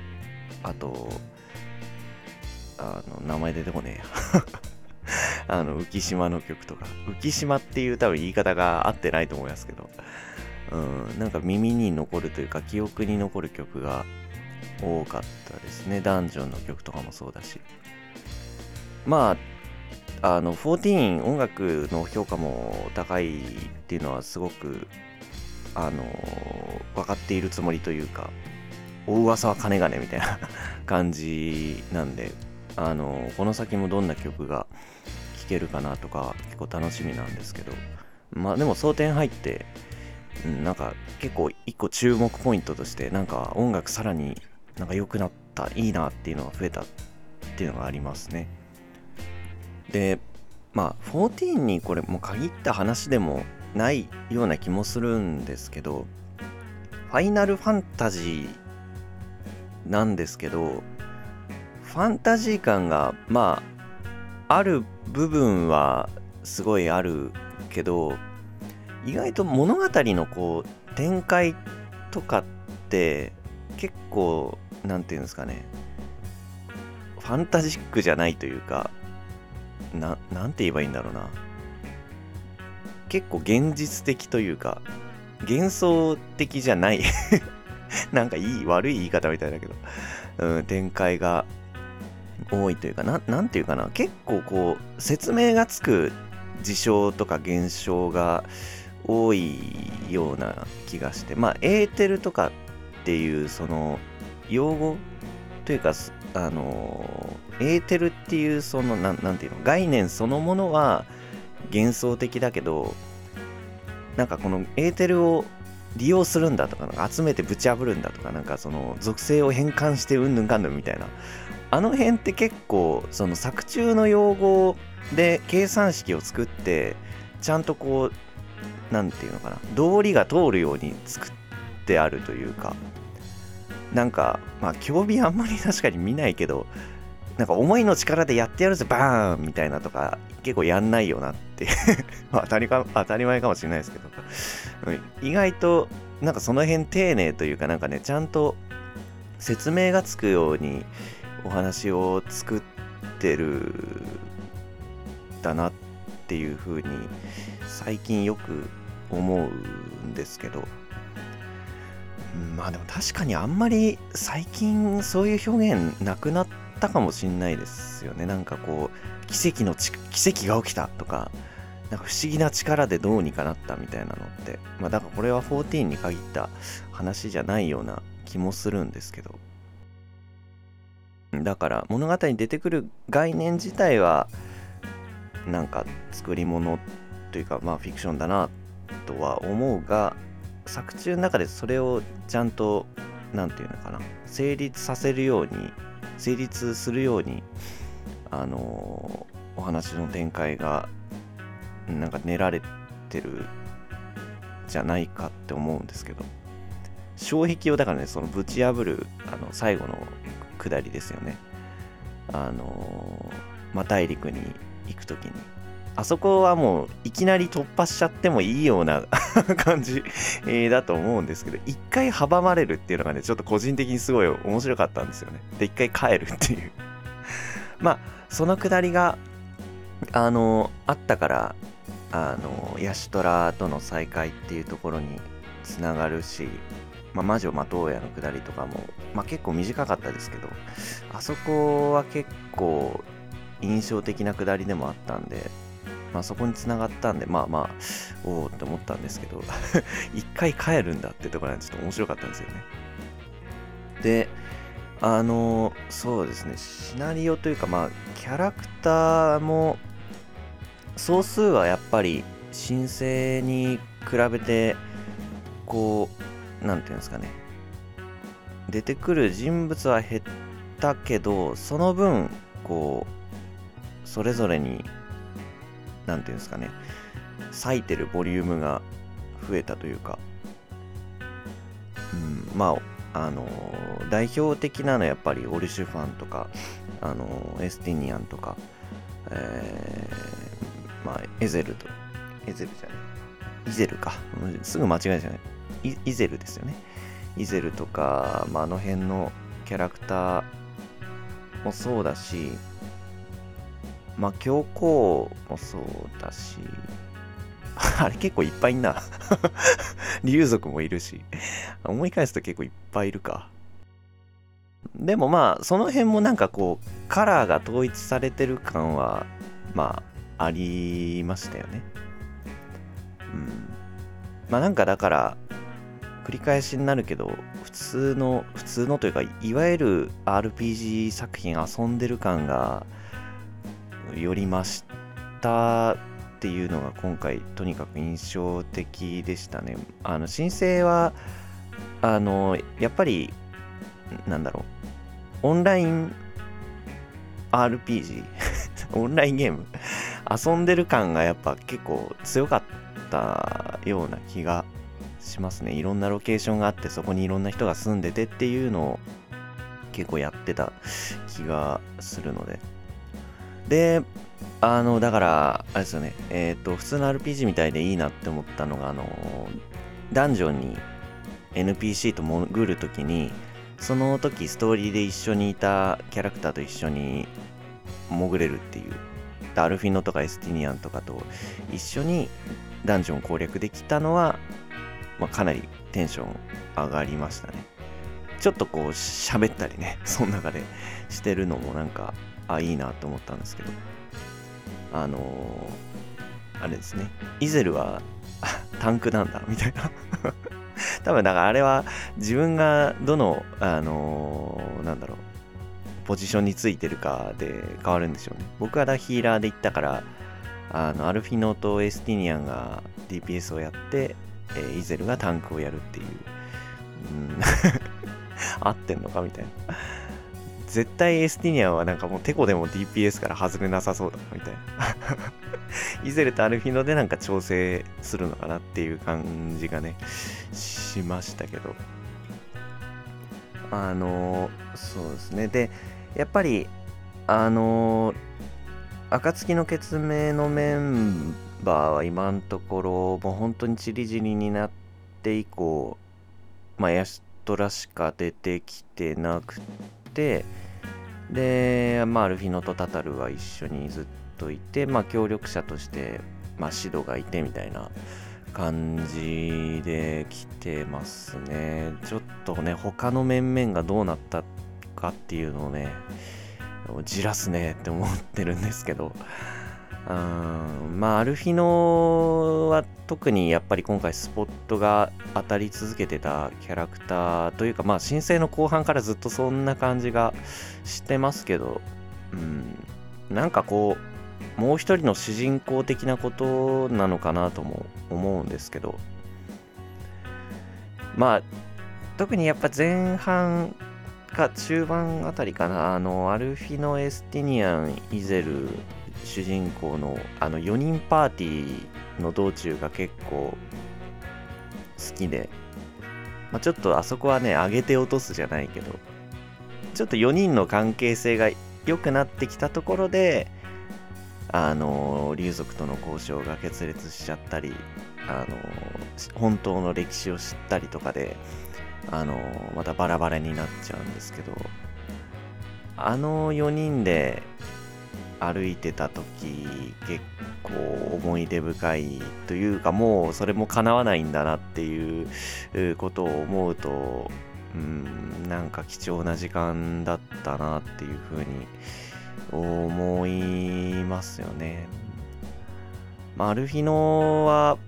あとあの名前出てこねえや。あの浮島の曲とか。浮島っていう多分言い方が合ってないと思いますけど。うんなんか耳に残るというか記憶に残る曲が多かったですね。ダンジョンの曲とかもそうだし。まああの14音楽の評価も高いっていうのはすごくあの分かっているつもりというかお噂は金がねみたいな感じなんであのこの先もどんな曲が聴けるかなとか結構楽しみなんですけどまあでも争点入って、うん、なんか結構一個注目ポイントとしてなんか音楽さらになんか良くなったいいなっていうのが増えたっていうのがありますね。でまあ14にこれもう限った話でもないような気もするんですけどファイナルファンタジーなんですけどファンタジー感がまあある部分はすごいあるけど意外と物語のこう展開とかって結構何て言うんですかね。ファンタジックじゃないというかななんて言えばいいんだろうな。結構現実的というか幻想的じゃない。なんかいい悪い言い方みたいだけど、うん、展開が多いというかななんていうかな。結構こう説明がつく事象とか現象が多いような気がして。まあエーテルとかっていうその用語というかあのエーテルっていうそのななんていうの概念そのものは幻想的だけどなんかこのエーテルを利用するんだとかなんか集めてぶち破るんだとかなんかその属性を変換してうんぬんかんぬんみたいな。あの辺って結構その作中の用語で計算式を作ってちゃんとこう何て言うのかな道理が通るように作ってあるというか。なんかまあ競技あんまり確かに見ないけどなんか思いの力でやってやるぜバーン！みたいなとか結構やんないよなって。当たりか当たり前かもしれないですけど。意外となんかその辺丁寧というかなんかねちゃんと説明がつくようにお話を作ってるだなっていうふうに最近よく思うんですけど。まあでも確かにあんまり最近そういう表現なくなったかもしんないですよね。なんかこう奇跡の奇跡が起きたとかなんか不思議な力でどうにかなったみたいなのって。まあだからこれは14に限った話じゃないような気もするんですけど。だから物語に出てくる概念自体はなんか作り物というかまあフィクションだなとは思うが作中の中でそれをちゃんと何て言うのかな。成立させるように成立するようにあのお話の展開がなんか練られてるじゃないかって思うんですけど。障壁をだからねそのぶち破るあの最後の下りですよね。あのまあ、大陸に行く時に。あそこはもういきなり突破しちゃってもいいような 感じ、えー、だと思うんですけど、一回阻まれるっていうのがね、ちょっと個人的にすごい面白かったんですよね。で、一回帰るっていう まあ、そのくだりが、あの、あったから、あの、ヤシトラとの再会っていうところにつながるし、まあ、魔女待とうやのくだりとかも、まあ、結構短かったですけど、あそこは結構印象的なくだりでもあったんで、まあ、そこにつながったんで、まあまあ、おおって思ったんですけど、一回帰るんだってところがちょっと面白かったんですよね。で、あの、そうですね、シナリオというか、まあ、キャラクターも、総数はやっぱり、申請に比べて、こう、なんていうんですかね、出てくる人物は減ったけど、その分、こう、それぞれに何ていうんですかね咲いてるボリュームが増えたというか、うん、まああの代表的なのはやっぱりオルシュファンとかあのエスティニアンとか、えー、まあエゼルとエゼルじゃないイゼルか。すぐ間違えじゃないイゼルですよね。イゼルとか、まあ、あの辺のキャラクターもそうだしまあ、教皇もそうだし、あれ結構いっぱいいんな。竜族もいるし。思い返すと結構いっぱいいるか。でもまあ、その辺もなんかこう、カラーが統一されてる感は、まあ、ありましたよね。うん。まあなんかだから、繰り返しになるけど普通の普通のというかいわゆる RPG 作品遊んでる感がより増したっていうのが今回とにかく印象的でしたね。あの申請はあのやっぱりなんだろう。オンライン RPG オンラインゲーム遊んでる感がやっぱ結構強かったような気がしますね。いろんなロケーションがあってそこにいろんな人が住んでてっていうのを結構やってた気がするので。であのだからあれですよね。えっ、ー、と普通の RPG みたいでいいなって思ったのがあのダンジョンに NPC と潜るときにその時ストーリーで一緒にいたキャラクターと一緒に潜れるっていうアルフィノとかエスティニアンとかと一緒にダンジョン攻略できたのは、まあ、かなりテンション上がりましたね。ちょっとこう喋ったりねその中でしてるのもなんかあいいなと思ったんですけどあのー、あれですねイゼルはタンクなんだみたいな 多分だからあれは自分がどのあのー、なんだろうポジションについてるかで変わるんでしょうね。僕はヒーラーで行ったから、あのアルフィノとエスティニアンが DPS をやって、えー、イゼルがタンクをやるっていう。うん、合ってんのかみたいな。絶対エスティニアはなんかもうテコでも DPS から外れなさそうだみたいな。イゼルとアルフィノでなんか調整するのかなっていう感じがね、しましたけど。あの、そうですね。で、やっぱりあの暁の決明のメンバーは今のところもう本当にちりぢりになって以降まあヤシトラしか出てきてなくてでまあアルフィノとタタルは一緒にずっといてまあ協力者としてまあシドがいてみたいな感じで来てますね。ちょっとね他の面々がどうなったかっていうのをねじらすねって思ってるんですけど。うんまあアルフィノは特にやっぱり今回スポットが当たり続けてたキャラクターというかまあ申請の後半からずっとそんな感じがしてますけどうん。なんかこうもう一人の主人公的なことなのかなとも思うんですけど。まあ特にやっぱ前半か中盤あたりかな。あのアルフィノ・エスティニアン・イゼル主人公のあの4人パーティーの道中が結構好きで、まあ、ちょっとあそこはね上げて落とすじゃないけどちょっと4人の関係性が良くなってきたところであの竜族との交渉が決裂しちゃったりあの本当の歴史を知ったりとかであのまたバラバラになっちゃうんですけどあの4人で歩いてた時結構思い出深いというかもうそれも叶わないんだなっていうことを思うとうんなんか貴重な時間だったなっていうふうに思いますよね。まあ、アルフィノは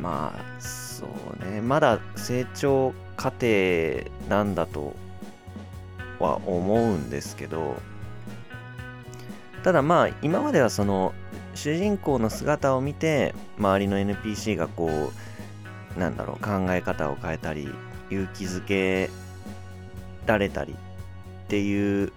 まあそうねまだ成長過程なんだとは思うんですけどただまあ今まではその主人公の姿を見て周りの NPC がこうなんだろう考え方を変えたり勇気づけられたりっていう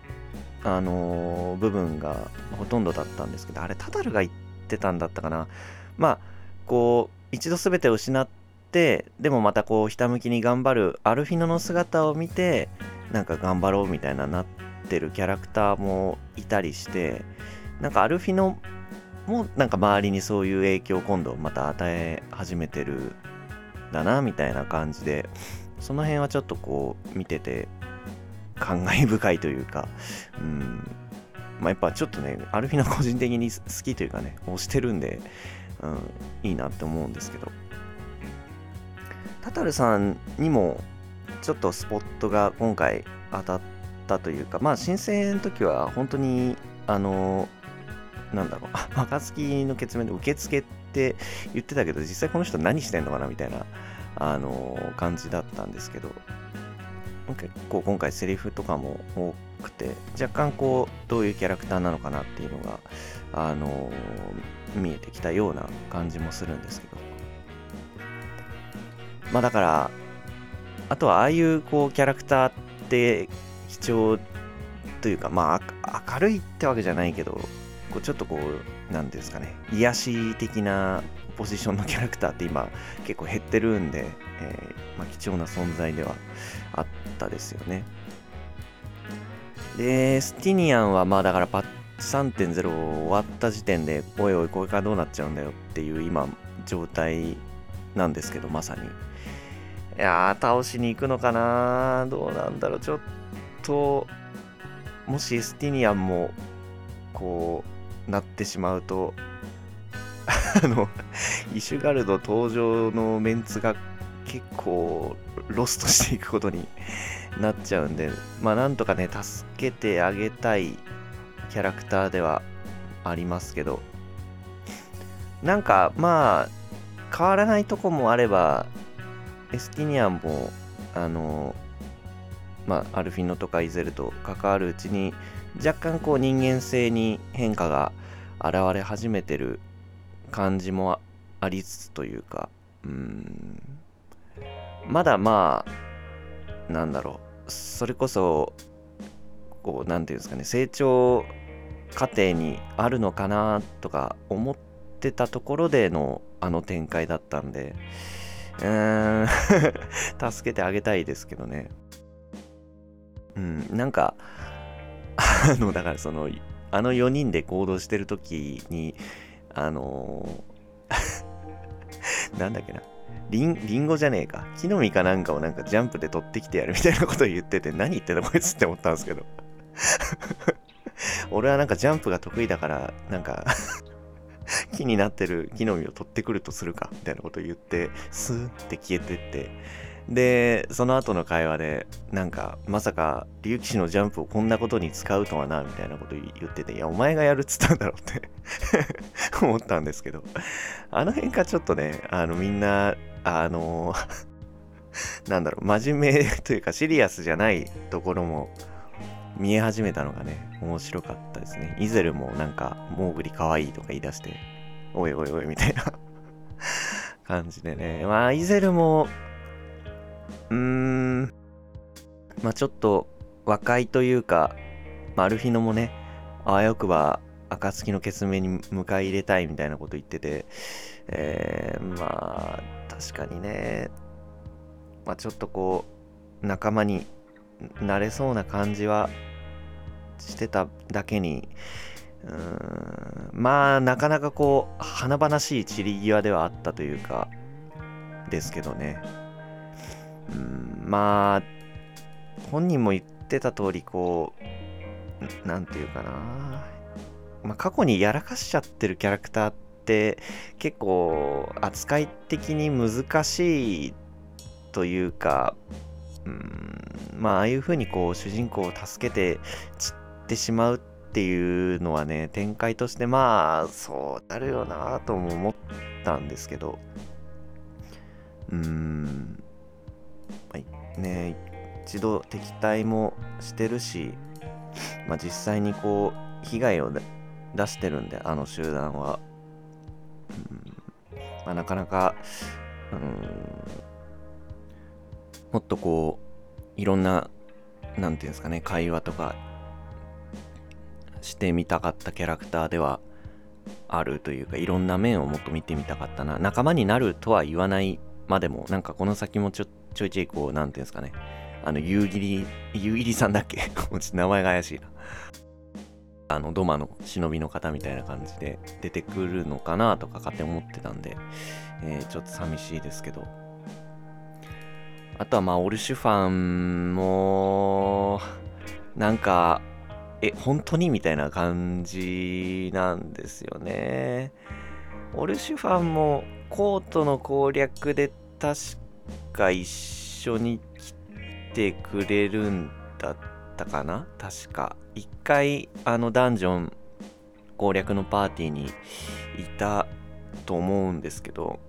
あのー、部分がほとんどだったんですけどあれタタルが言ってたんだったかな。まあこう一度全て失ってでもまたこうひたむきに頑張るアルフィノの姿を見てなんか頑張ろうみたいななっててるキャラクターもいたりしてなんかアルフィノもなんか周りにそういう影響を今度また与え始めてるだなみたいな感じでその辺はちょっとこう見てて感慨深いというかうん。まあやっぱちょっとねアルフィノ個人的に好きというかね推してるんで、うん、いいなって思うんですけど。タタルさんにもちょっとスポットが今回当たったというかまあ申請の時は本当にあのなんだろう 暁の決面で受付って言ってたけど実際この人何してんのかなみたいなあのー、感じだったんですけど結構今回セリフとかも多くて若干こうどういうキャラクターなのかなっていうのがあのー、見えてきたような感じもするんですけど。まあだからあとはああいうこうキャラクターって貴重というかまあ明るいってわけじゃないけどこうちょっとこう何ですかね癒し的なポジションのキャラクターって今結構減ってるんで、えー、まあ、貴重な存在ではあったですよね。でスティニアンはまあだからパッチ3.0終わった時点でおいおいこれからどうなっちゃうんだよっていう今状態なんですけどまさに。いやー倒しに行くのかなどうなんだろうちょっとともしエスティニアンもこうなってしまうと あのイシュガルド登場のメンツが結構ロストしていくことになっちゃうんでまあなんとかね助けてあげたいキャラクターではありますけど。なんかまあ変わらないとこもあればエスティニアンもあのまあアルフィノとかイゼルと関わるうちに若干こう人間性に変化が現れ始めてる感じもありつつというかうん。まだまあなんだろう。それこそこう何て言うんですかね。成長過程にあるのかなとか思ってたところでのあの展開だったんでうーん。助けてあげたいですけどね。うんなんかあのだからそのあの4人で行動してる時にあのー、なんだっけな。リンリンゴじゃねえか。木の実かなんかをなんかジャンプで取ってきてやるみたいなことを言ってて何言ってんのこいつって思ったんですけど。俺はなんかジャンプが得意だからなんか 木になってる木の実を取ってくるとするかみたいなことを言ってスーって消えてって。でその後の会話でなんかまさか竜騎士のジャンプをこんなことに使うとはなみたいなこと言ってていやお前がやるっつったんだろうって 思ったんですけどあの辺がちょっとねあのみんなあのなんだろう真面目というかシリアスじゃないところも見え始めたのがね面白かったですね。イゼルもなんかモーグリかわいいとか言い出しておいおいおいみたいな感じでね。まあイゼルもうーん、まあちょっと若いというか、まあ、アルフィノもね、あわよくば暁の決命に迎え入れたいみたいなこと言ってて、えー、まあ確かにね、まあちょっとこう、仲間になれそうな感じはしてただけに、うーんまあなかなかこう華々しい散り際ではあったというかですけどね。うん、まあ、本人も言ってた通り、こう、なんていうかな。まあ、過去にやらかしちゃってるキャラクターって結構扱い的に難しいというか、うん、まあ、ああいう風にこう主人公を助けて散ってしまうっていうのはね、展開としてまあ、そうなるよなとも思ったんですけど、うん、ね一度敵対もしてるし、まあ、実際にこう被害を出してるんであの集団は、うん。まあ、なかなか、うん、もっとこういろんな何て言うんですかね会話とかしてみたかったキャラクターではあるというかいろんな面をもっと見てみたかったな。仲間になるとは言わないまでもなんかこの先もちょっとちょいちょいこう、なんていうんですかね。あの、夕霧、夕霧さんだっけ？名前が怪しいな。あの、ドマの忍びの方みたいな感じで出てくるのかなとか勝手に思ってたんで、えー、ちょっと寂しいですけど。あとはまあ、オルシュファンも、なんか、え、本当にみたいな感じなんですよね。オルシュファンもコートの攻略で確か一緒に来てくれるんだったかな？確か。一回、あのダンジョン攻略のパーティーにいたと思うんですけど、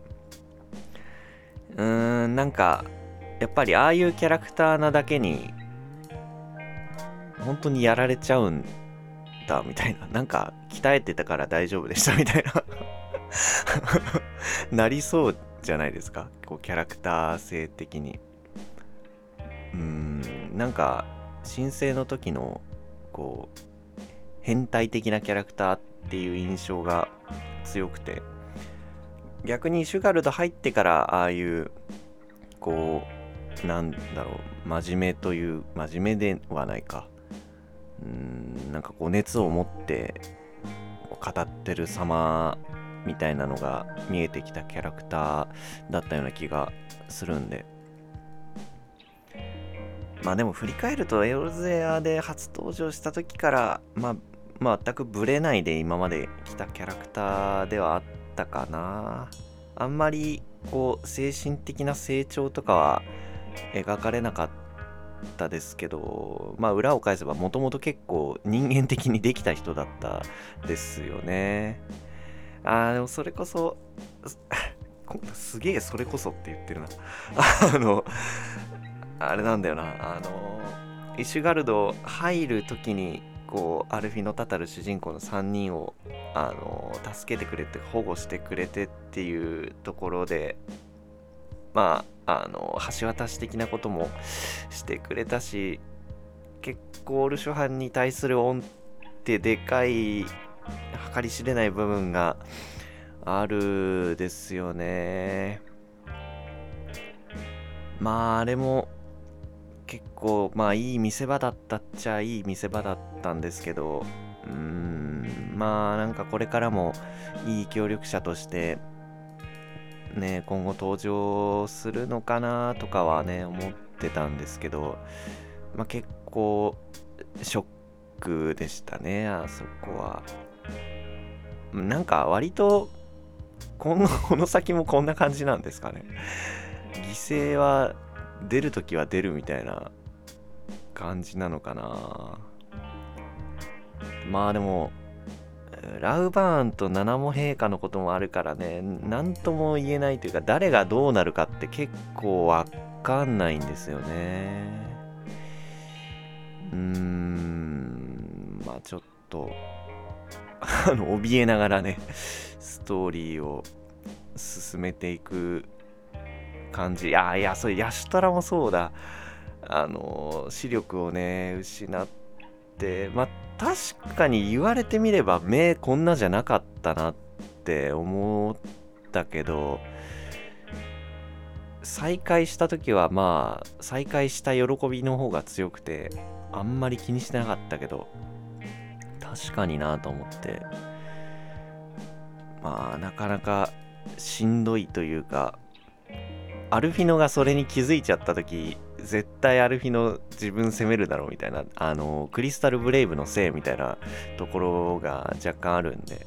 うーんなんかやっぱりああいうキャラクターなだけに本当にやられちゃうんだみたいな。なんか鍛えてたから大丈夫でしたみたいな。なりそうじゃないですか。こうキャラクター性的に。うーんなんか申請の時のこう変態的なキャラクターっていう印象が強くて。逆にシュガルド入ってからああいうこうなんだろう真面目という真面目ではないか。うんなんかこう熱を持って語ってる様みたいなのが見えてきたキャラクターだったような気がするんで。まあでも振り返るとエオルゼアで初登場した時からまあ全くブレないで今まで来たキャラクターではあったかな。あんまりこう精神的な成長とかは描かれなかったですけどまあ裏を返せばもともと結構人間的にできた人だったですよね。あーでもそれこそ すげえそれこそって言ってるな。あのあれなんだよな。あのイシュガルド入る時にこうアルフィノ・タタル主人公の3人をあの助けてくれて保護してくれてっていうところでまああの橋渡し的なこともしてくれたし結構オルシュハンに対する恩ってでかい計り知れない部分があるですよね。まああれも結構まあいい見せ場だったっちゃいい見せ場だったんですけどうーんまあなんかこれからもいい協力者としてね今後登場するのかなとかはね思ってたんですけどまあ結構ショックでしたねあそこは。なんか割とこのこの先もこんな感じなんですかね。犠牲は出るときは出るみたいな感じなのかな。まあでもラウバーンと七モ陛下のこともあるからね何とも言えないというか誰がどうなるかって結構わかんないんですよね。うーんまあちょっと あの怯えながらねストーリーを進めていく感じ。あいや、それ、ヤシュトラもそうだ。あの、視力をね、失って、まあ、確かに言われてみれば、目こんなじゃなかったなって思ったけど、再会した時はまあ再会した喜びの方が強くてあんまり気にしてなかったけど確かになと思って。まあなかなかしんどいというかアルフィノがそれに気づいちゃった時絶対アルフィノ自分責めるだろうみたいなあのクリスタルブレイブのせいみたいなところが若干あるんで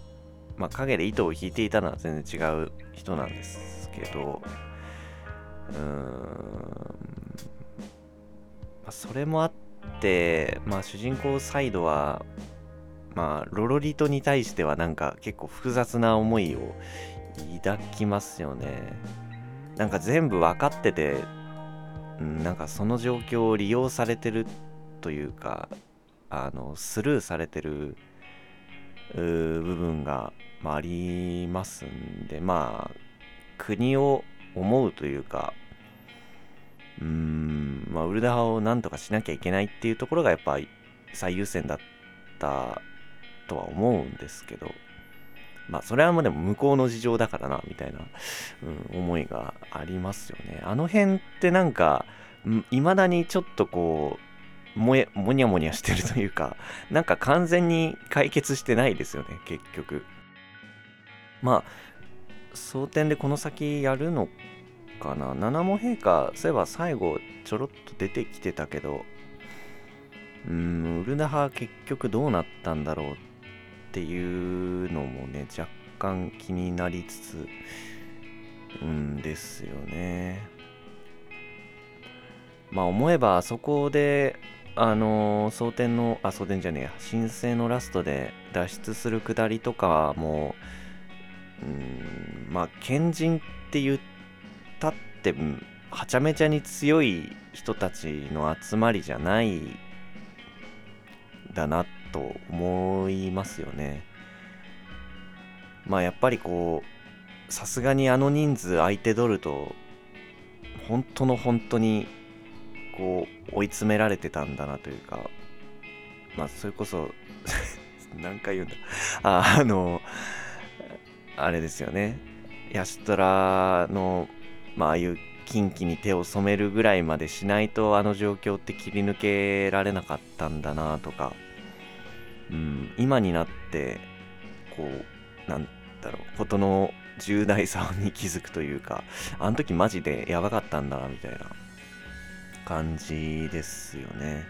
まあ影で糸を引いていたのは全然違う人なんですけどうーん、まあ、それもあってまあ主人公サイドはまあロロリトに対してはなんか結構複雑な思いを抱きますよね。なんか全部分かってて、なんかその状況を利用されてるというかあのスルーされてる部分が、あ、りますんでまあ国を思うというかうーんまあウルダ派をなんとかしなきゃいけないっていうところがやっぱ最優先だったとは思うんですけどまあそれはもうでも向こうの事情だからなみたいな、うん、思いがありますよね。あの辺ってなんかいまだにちょっとこうもやもにゃもにゃしてるというか なんか完全に解決してないですよね結局。まあ蒼天でこの先やるのかな。七も陛下そういえば最後ちょろっと出てきてたけどうんウルナ派結局どうなったんだろうってっていうのもね若干気になりつつうんですよね。まあ思えばあそこであの蒼天のあ蒼天じゃねえや神聖のラストで脱出するくだりとかもうんまあ賢人って言ったってはちゃめちゃに強い人たちの集まりじゃないだなってと思いますよね。まあやっぱりこうさすがにあの人数相手取ると本当の本当にこう追い詰められてたんだなというかまあそれこそ 何回言うんだあのあれですよねヤシトラのまああいう近畿に手を染めるぐらいまでしないとあの状況って切り抜けられなかったんだなとか、うん、今になってこうなんだろうことの重大さに気づくというかあの時マジでやばかったんだなみたいな感じですよね。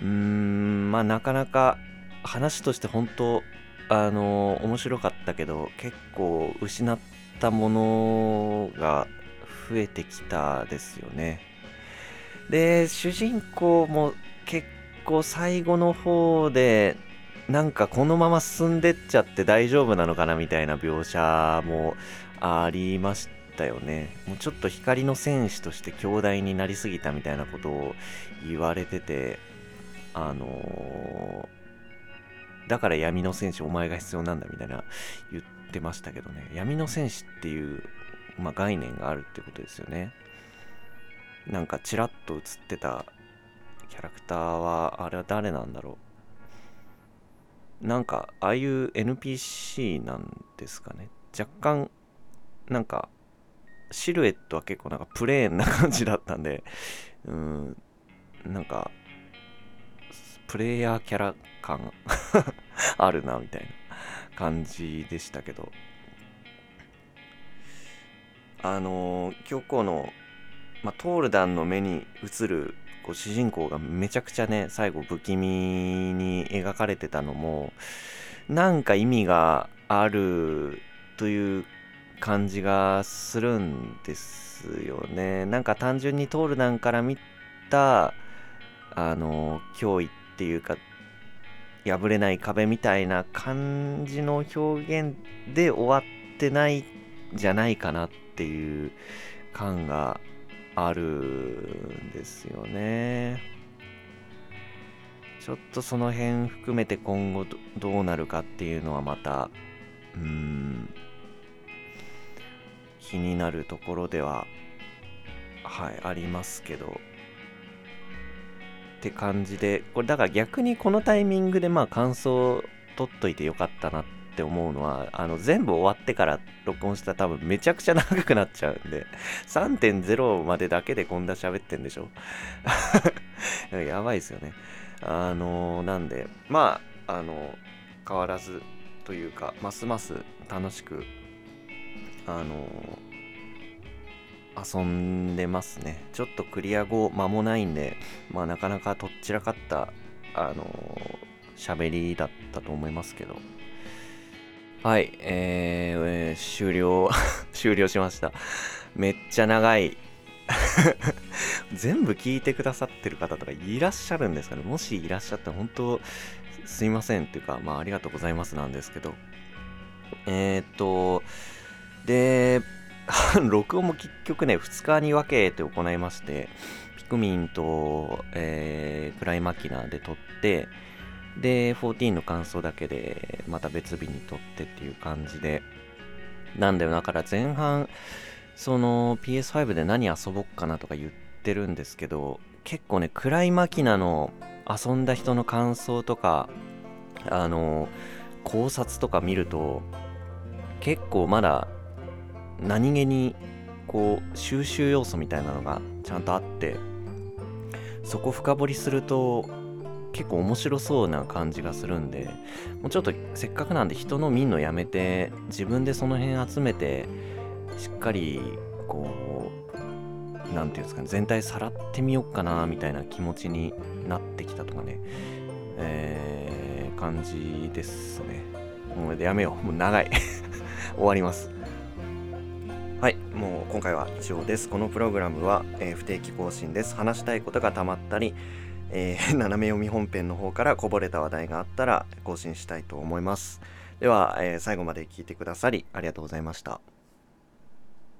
うーんまあなかなか話として本当あの面白かったけど結構失ったものが増えてきたですよね。で主人公も結構最後の方でなんかこのまま進んでっちゃって大丈夫なのかなみたいな描写もありましたよね。もうちょっと光の戦士として強大になりすぎたみたいなことを言われてて、あのー、だから闇の戦士お前が必要なんだみたいな言ってましたけどね。闇の戦士っていう、まあ、概念があるってことですよね。なんかちらっと映ってたキャラクターは、あれは誰なんだろう。なんかああいう NPC なんですかね若干なんかシルエットは結構なんかプレーンな感じだったんでうんなんかプレイヤーキャラ感 あるなみたいな感じでしたけどあのー、教皇の、まあ、トールダンの目に映るこう主人公がめちゃくちゃね最後不気味に描かれてたのもなんか意味があるという感じがするんですよね。なんか単純にトールダンから見たあの脅威っていうか破れない壁みたいな感じの表現で終わってないんじゃないかなっていう感があるんですよね。ちょっとその辺含めて今後どうなるかっていうのはまた、うん、気になるところでは、はい、ありますけど、って感じで、これだから逆にこのタイミングでまあ感想取っといてよかったなってって思うのは、あの、全部終わってから録音したら多分めちゃくちゃ長くなっちゃうんで、3.0までだけでこんな喋ってんでしょ？やばいですよね。あのなんで、まあ、あの変わらずというか、ますます楽しく、あの遊んでますね。ちょっとクリア後間もないんで、まあなかなかとっちらかった、あの喋りだったと思いますけど、はい、えー、終了、終了しました。めっちゃ長い。全部聞いてくださってる方とかいらっしゃるんですかね？もしいらっしゃったら本当すいませんっていうか、まあありがとうございますなんですけど。えー、っと、で、録音も結局ね、2日に分けて行いまして、ピクミンと、えー、クライマキナで撮って、で、14の感想だけで、また別日に撮ってっていう感じで、なんだよ、だから前半、その PS5 で何遊ぼっかなとか言ってるんですけど、結構ね、暗いマキナの遊んだ人の感想とか、あの、考察とか見ると、結構まだ何気にこう収集要素みたいなのがちゃんとあってそこ深掘りすると結構面白そうな感じがするんでもうちょっとせっかくなんで人の見んのやめて自分でその辺集めてしっかりこう何て言うんですかね全体さらってみようかなみたいな気持ちになってきたとかねえー、感じですね。もうやめよう。もう長い。終わります。はい、もう今回は以上です。このプログラムは、えー、不定期更新です。話したいことがたまったり、えー、斜め読み本編の方からこぼれた話題があったら更新したいと思います。では、えー、最後まで聞いてくださりありがとうございました。